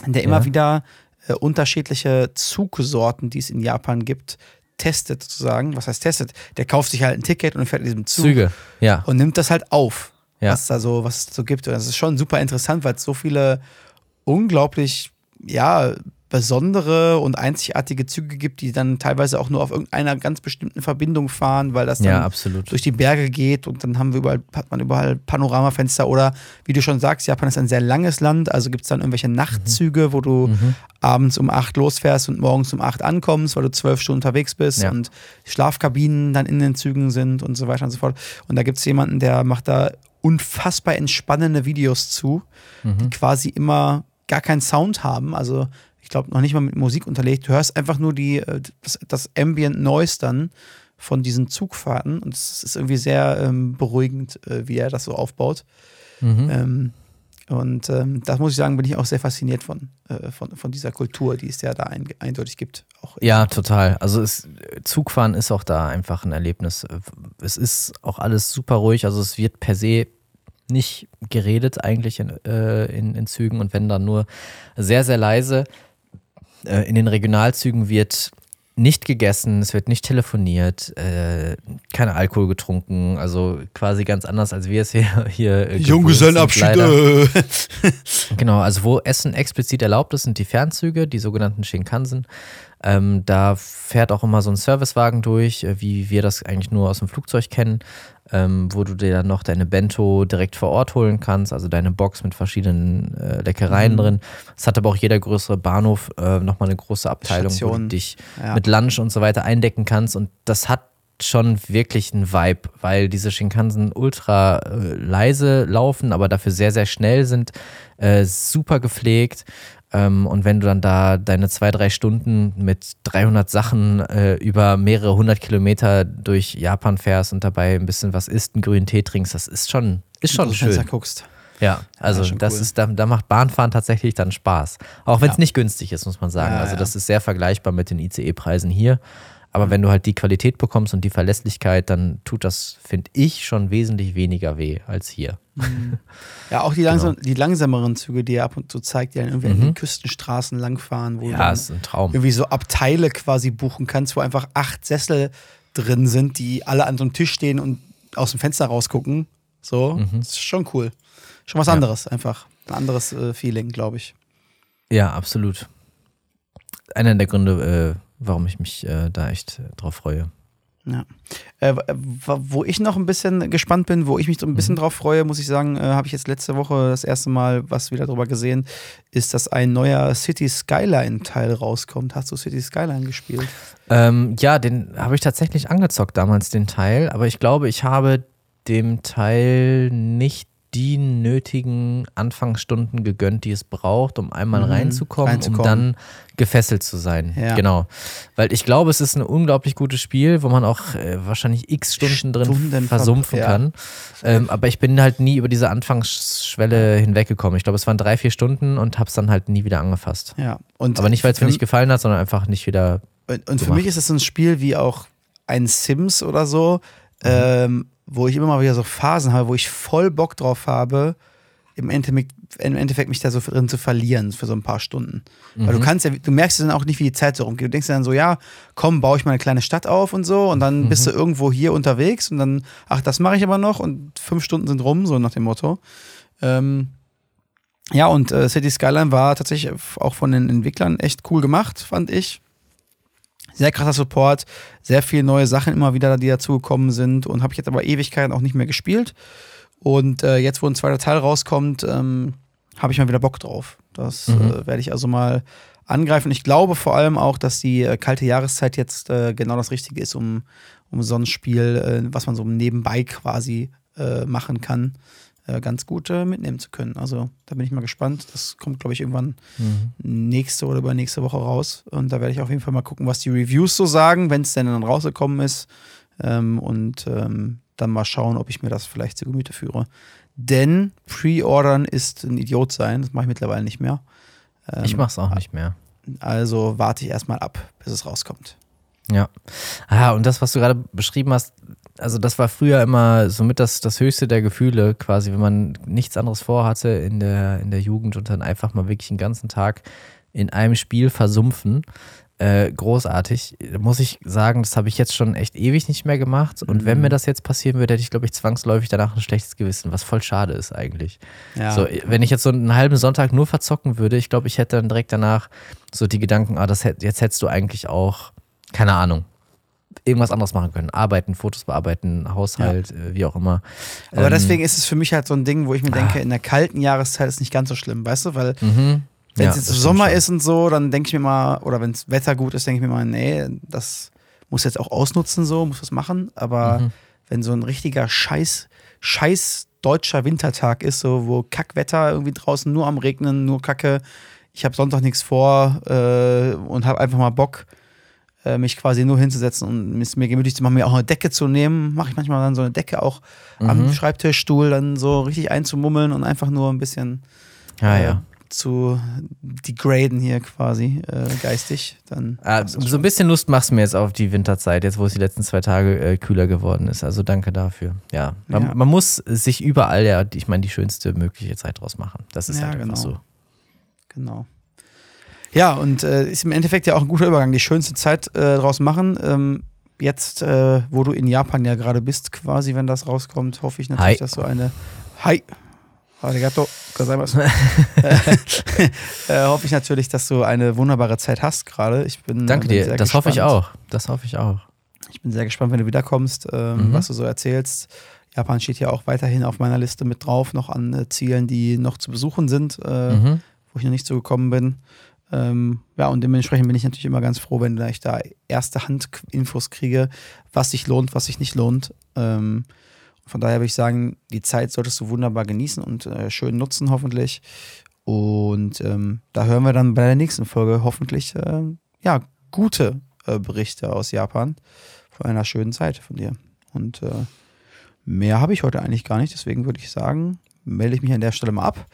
der immer Ja. wieder äh, unterschiedliche Zugsorten, die es in Japan gibt, testet sozusagen. Was heißt testet? Der kauft sich halt ein Ticket und fährt in diesem Zug Züge, ja. und nimmt das halt auf, Ja. was da so, was es so gibt. Und das ist schon super interessant, weil es so viele unglaublich, ja, besondere und einzigartige Züge gibt, die dann teilweise auch nur auf irgendeiner ganz bestimmten Verbindung fahren, weil das dann Ja, durch die Berge geht und dann haben wir überall, hat man überall Panoramafenster oder wie du schon sagst, Japan ist ein sehr langes Land, also gibt es dann irgendwelche Nachtzüge, wo du Mhm. Abends um acht losfährst und morgens um acht ankommst, weil du zwölf Stunden unterwegs bist Ja. und Schlafkabinen dann in den Zügen sind und so weiter und so fort. Und da gibt es jemanden, der macht da unfassbar entspannende Videos zu, Mhm. die quasi immer gar keinen Sound haben. Also ich glaube noch nicht mal mit Musik unterlegt. Du hörst einfach nur die, äh, das, das Ambient Noise dann von diesen Zugfahrten und es ist irgendwie sehr ähm, beruhigend, äh, wie er das so aufbaut. Mhm. Ähm, und ähm, da muss ich sagen, bin ich auch sehr fasziniert von, äh, von, von dieser Kultur, die es ja da ein, eindeutig gibt. Ja, total. Also es, Zugfahren ist auch da einfach ein Erlebnis. Es ist auch alles super ruhig. Also es wird per se nicht geredet eigentlich in, äh, in, in Zügen und wenn dann nur sehr, sehr leise. Äh, in den Regionalzügen wird nicht gegessen, es wird nicht telefoniert, äh, kein Alkohol getrunken, also quasi ganz anders, als wir es hier, hier äh. Junggesellenabschiede. Genau, also wo Essen explizit erlaubt ist, sind die Fernzüge, die sogenannten Shinkansen. Ähm, da fährt auch immer so ein Servicewagen durch, äh, wie wir das eigentlich nur aus dem Flugzeug kennen, ähm, wo du dir dann noch deine Bento direkt vor Ort holen kannst, also deine Box mit verschiedenen äh, Leckereien Mhm. drin. Es hat aber auch jeder größere Bahnhof äh, nochmal eine große Abteilung, wo du Station. dich Ja. mit Lunch und so weiter eindecken kannst. Und das hat schon wirklich einen Vibe, weil diese Shinkansen ultra äh, leise laufen, aber dafür sehr, sehr schnell sind, äh, super gepflegt. Ähm, und wenn du dann da deine zwei, drei Stunden mit 300 Sachen äh, über mehrere hundert Kilometer durch Japan fährst und dabei ein bisschen was isst, einen grünen Tee trinkst, das ist schon, ist schon dem Fenster schön. guckst. Ja, also schon das cool. ist, da, da macht Bahnfahren tatsächlich dann Spaß. Auch wenn es Ja. nicht günstig ist, muss man sagen. Ja, also ja. das ist sehr vergleichbar mit den ICE-Preisen hier. Aber wenn du halt die Qualität bekommst und die Verlässlichkeit, dann tut das, finde ich, schon wesentlich weniger weh als hier. Ja, auch die, langsam, die langsameren Züge, die er ab und zu zeigt, die dann irgendwie an Mhm. den Küstenstraßen langfahren, wo du Ja, Traum. irgendwie so Abteile quasi buchen kannst, wo einfach acht Sessel drin sind, die alle an so einem Tisch stehen und aus dem Fenster rausgucken. So, das ist schon cool. Schon was Mhm. Ja. anderes einfach. Ein anderes äh, Feeling, glaube ich. Ja, absolut. Einer der Gründe, äh, warum ich mich äh, da echt äh, drauf freue. Ja. Äh, w- wo ich noch ein bisschen gespannt bin, wo ich mich so ein Mhm. bisschen drauf freue, muss ich sagen, äh, habe ich jetzt letzte Woche das erste Mal was wieder drüber gesehen, ist, dass ein neuer City Skyline-Teil rauskommt. Hast du City Skyline gespielt? Ähm, ja, den habe ich tatsächlich angezockt damals, den Teil. Aber ich glaube, ich habe dem Teil nicht die nötigen Anfangsstunden gegönnt, die es braucht, um einmal Mhm, reinzukommen, um reinzukommen. dann gefesselt zu sein. Ja. Genau. Weil ich glaube, es ist ein unglaublich gutes Spiel, wo man auch äh, wahrscheinlich x Stunden drin Stunden versumpfen ver- ja. kann. Ähm, aber ich bin halt nie über diese Anfangsschwelle hinweggekommen. Ich glaube, es waren drei, vier Stunden und habe es dann halt nie wieder angefasst. Ja. Und Aber nicht, weil es mir nicht gefallen hat, sondern einfach nicht wieder. Und, und für mich ist es so ein Spiel wie auch ein Sims oder so, Mhm. ähm, wo ich immer mal wieder so Phasen habe, wo ich voll Bock drauf habe, im Endeffekt, im Endeffekt mich da so drin zu verlieren für so ein paar Stunden. Weil du Mhm. kannst ja, du merkst ja dann auch nicht, wie die Zeit so rumgeht. Du denkst dann so, ja, komm, baue ich mal eine kleine Stadt auf und so und dann bist du Mhm. irgendwo hier unterwegs und dann, ach, das mache ich aber noch und fünf Stunden sind rum, so nach dem Motto. Ähm, ja, und äh, City Skyline war tatsächlich auch von den Entwicklern echt cool gemacht, fand ich. Sehr krasser Support, sehr viele neue Sachen immer wieder, die dazugekommen sind und habe ich jetzt aber Ewigkeiten auch nicht mehr gespielt. Und äh, jetzt, wo ein zweiter Teil rauskommt, ähm, habe ich mal wieder Bock drauf. Das Mhm. äh, werde ich also mal angreifen. Ich glaube vor allem auch, dass die äh, kalte Jahreszeit jetzt äh, genau das Richtige ist, um, um so ein Spiel, äh, was man so nebenbei quasi äh, machen kann, äh, ganz gut äh, mitnehmen zu können. Also da bin ich mal gespannt. Das kommt, glaube ich, irgendwann Mhm. nächste oder übernächste Woche raus. Und da werde ich auf jeden Fall mal gucken, was die Reviews so sagen, wenn es denn dann rausgekommen ist. Ähm, und ähm, dann mal schauen, ob ich mir das vielleicht zu Gemüte führe. Denn Pre-Ordern ist ein Idiot sein. Das mache ich mittlerweile nicht mehr. Ähm, Ich mach's auch nicht mehr. Also warte ich erstmal ab, bis es rauskommt. Ja. Ah, und das, was du gerade beschrieben hast, also das war früher immer somit das, das höchste der Gefühle, quasi, wenn man nichts anderes vorhatte in der, in der Jugend und dann einfach mal wirklich den ganzen Tag in einem Spiel versumpfen. Äh, großartig. Muss ich sagen, das habe ich jetzt schon echt ewig nicht mehr gemacht. Und wenn Mhm. mir das jetzt passieren würde, hätte ich, glaube ich, zwangsläufig danach ein schlechtes Gewissen, was voll schade ist eigentlich. Ja. So, wenn ich jetzt so einen halben Sonntag nur verzocken würde, ich glaube, ich hätte dann direkt danach so die Gedanken, ah, das hätt, jetzt hättest du eigentlich auch, keine Ahnung, irgendwas anderes machen können. Arbeiten, Fotos bearbeiten, Haushalt, äh, wie auch immer. Aber Ähm, deswegen ist es für mich halt so ein Ding, wo ich mir Ah. denke, in der kalten Jahreszeit ist nicht ganz so schlimm, weißt du? Weil Mhm. wenn Ja, es jetzt das stimmt Sommer ist und so, dann denke ich mir mal, oder wenn das Wetter gut ist, denke ich mir mal, nee, das muss jetzt auch ausnutzen, so, muss was machen. Aber Mhm. wenn so ein richtiger Scheiß, Scheiß deutscher Wintertag ist, so, wo Kackwetter irgendwie draußen nur am Regnen, nur Kacke, ich habe Sonntag nichts vor äh, und habe einfach mal Bock, äh, mich quasi nur hinzusetzen und es mir gemütlich zu machen, mir auch eine Decke zu nehmen. Mache ich manchmal dann so eine Decke auch am Mhm. Schreibtischstuhl, dann so richtig einzumummeln und einfach nur ein bisschen Ja, äh, ja. zu degraden hier quasi, äh, geistig. Dann Ah, so schon. ein bisschen Lust machst du mir jetzt auf die Winterzeit, jetzt wo es die letzten zwei Tage äh, kühler geworden ist. Also danke dafür. Ja, man, Ja. man muss sich überall ja, ich meine, die schönste mögliche Zeit draus machen. Das ist Ja, halt einfach genau. so. Genau. Ja, und äh, ist im Endeffekt ja auch ein guter Übergang, die schönste Zeit äh, draus machen. Ähm, jetzt, äh, wo du in Japan ja gerade bist, quasi, wenn das rauskommt, hoffe ich natürlich, Hi. dass du eine. Hi. Arigato gozaimasu. äh, hoffe ich natürlich, dass du eine wunderbare Zeit hast gerade. Ich bin Danke bin dir, sehr das hoffe ich gespannt. auch. Das hoffe ich auch. Ich bin sehr gespannt, wenn du wiederkommst, ähm, Mhm. was du so erzählst. Japan steht ja auch weiterhin auf meiner Liste mit drauf, noch an äh, Zielen, die noch zu besuchen sind, äh, Mhm. wo ich noch nicht so gekommen bin. Ähm, ja, und dementsprechend bin ich natürlich immer ganz froh, wenn ich da erste Hand Infos kriege, was sich lohnt, was sich nicht lohnt. Ähm, von daher würde ich sagen, die Zeit solltest du wunderbar genießen und äh, schön nutzen, hoffentlich. Und ähm, da hören wir dann bei der nächsten Folge hoffentlich äh, ja, gute äh, Berichte aus Japan von einer schönen Zeit von dir. Und äh, mehr habe ich heute eigentlich gar nicht. Deswegen würde ich sagen, melde ich mich an der Stelle mal ab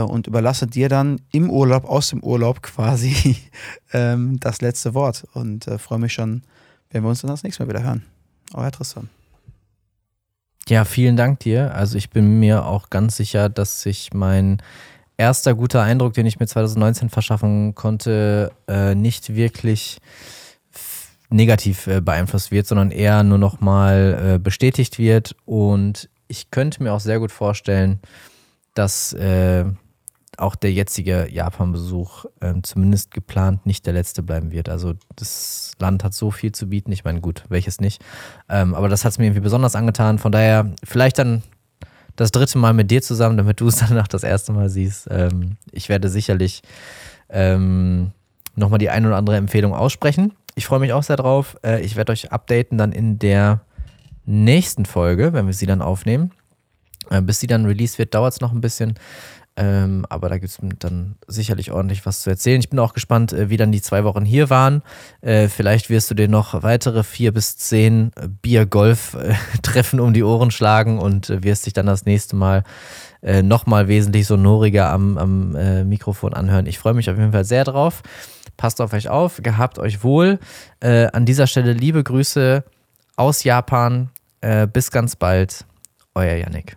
und überlasse dir dann im Urlaub, aus dem Urlaub quasi ähm, das letzte Wort. Und äh, freue mich schon, wenn wir uns dann das nächste Mal wieder hören. Euer Tristan. Ja, vielen Dank dir. Also ich bin mir auch ganz sicher, dass sich mein erster guter Eindruck, den ich mir 2019 verschaffen konnte, äh, nicht wirklich negativ äh, beeinflusst wird, sondern eher nur nochmal äh, bestätigt wird. Und ich könnte mir auch sehr gut vorstellen, dass äh, auch der jetzige Japan-Besuch ähm, zumindest geplant nicht der letzte bleiben wird. Also das Land hat so viel zu bieten. Ich meine, gut, welches nicht. Ähm, aber das hat es mir irgendwie besonders angetan. Von daher vielleicht dann das dritte Mal mit dir zusammen, damit du es danach das erste Mal siehst. Ähm, ich werde sicherlich ähm, nochmal die ein oder andere Empfehlung aussprechen. Ich freue mich auch sehr drauf. Äh, ich werde euch updaten dann in der nächsten Folge, wenn wir sie dann aufnehmen. Äh, bis sie dann released wird, dauert es noch ein bisschen. Ähm, aber da gibt es dann sicherlich ordentlich was zu erzählen. Ich bin auch gespannt, äh, wie dann die zwei Wochen hier waren. Äh, vielleicht wirst du dir noch weitere vier bis zehn Bier-Golf-Treffen um die Ohren schlagen und äh, wirst dich dann das nächste Mal äh, nochmal wesentlich sonoriger am, am äh, Mikrofon anhören. Ich freue mich auf jeden Fall sehr drauf. Passt auf euch auf, gehabt euch wohl. Äh, an dieser Stelle liebe Grüße aus Japan. Äh, bis ganz bald. Euer Yannick.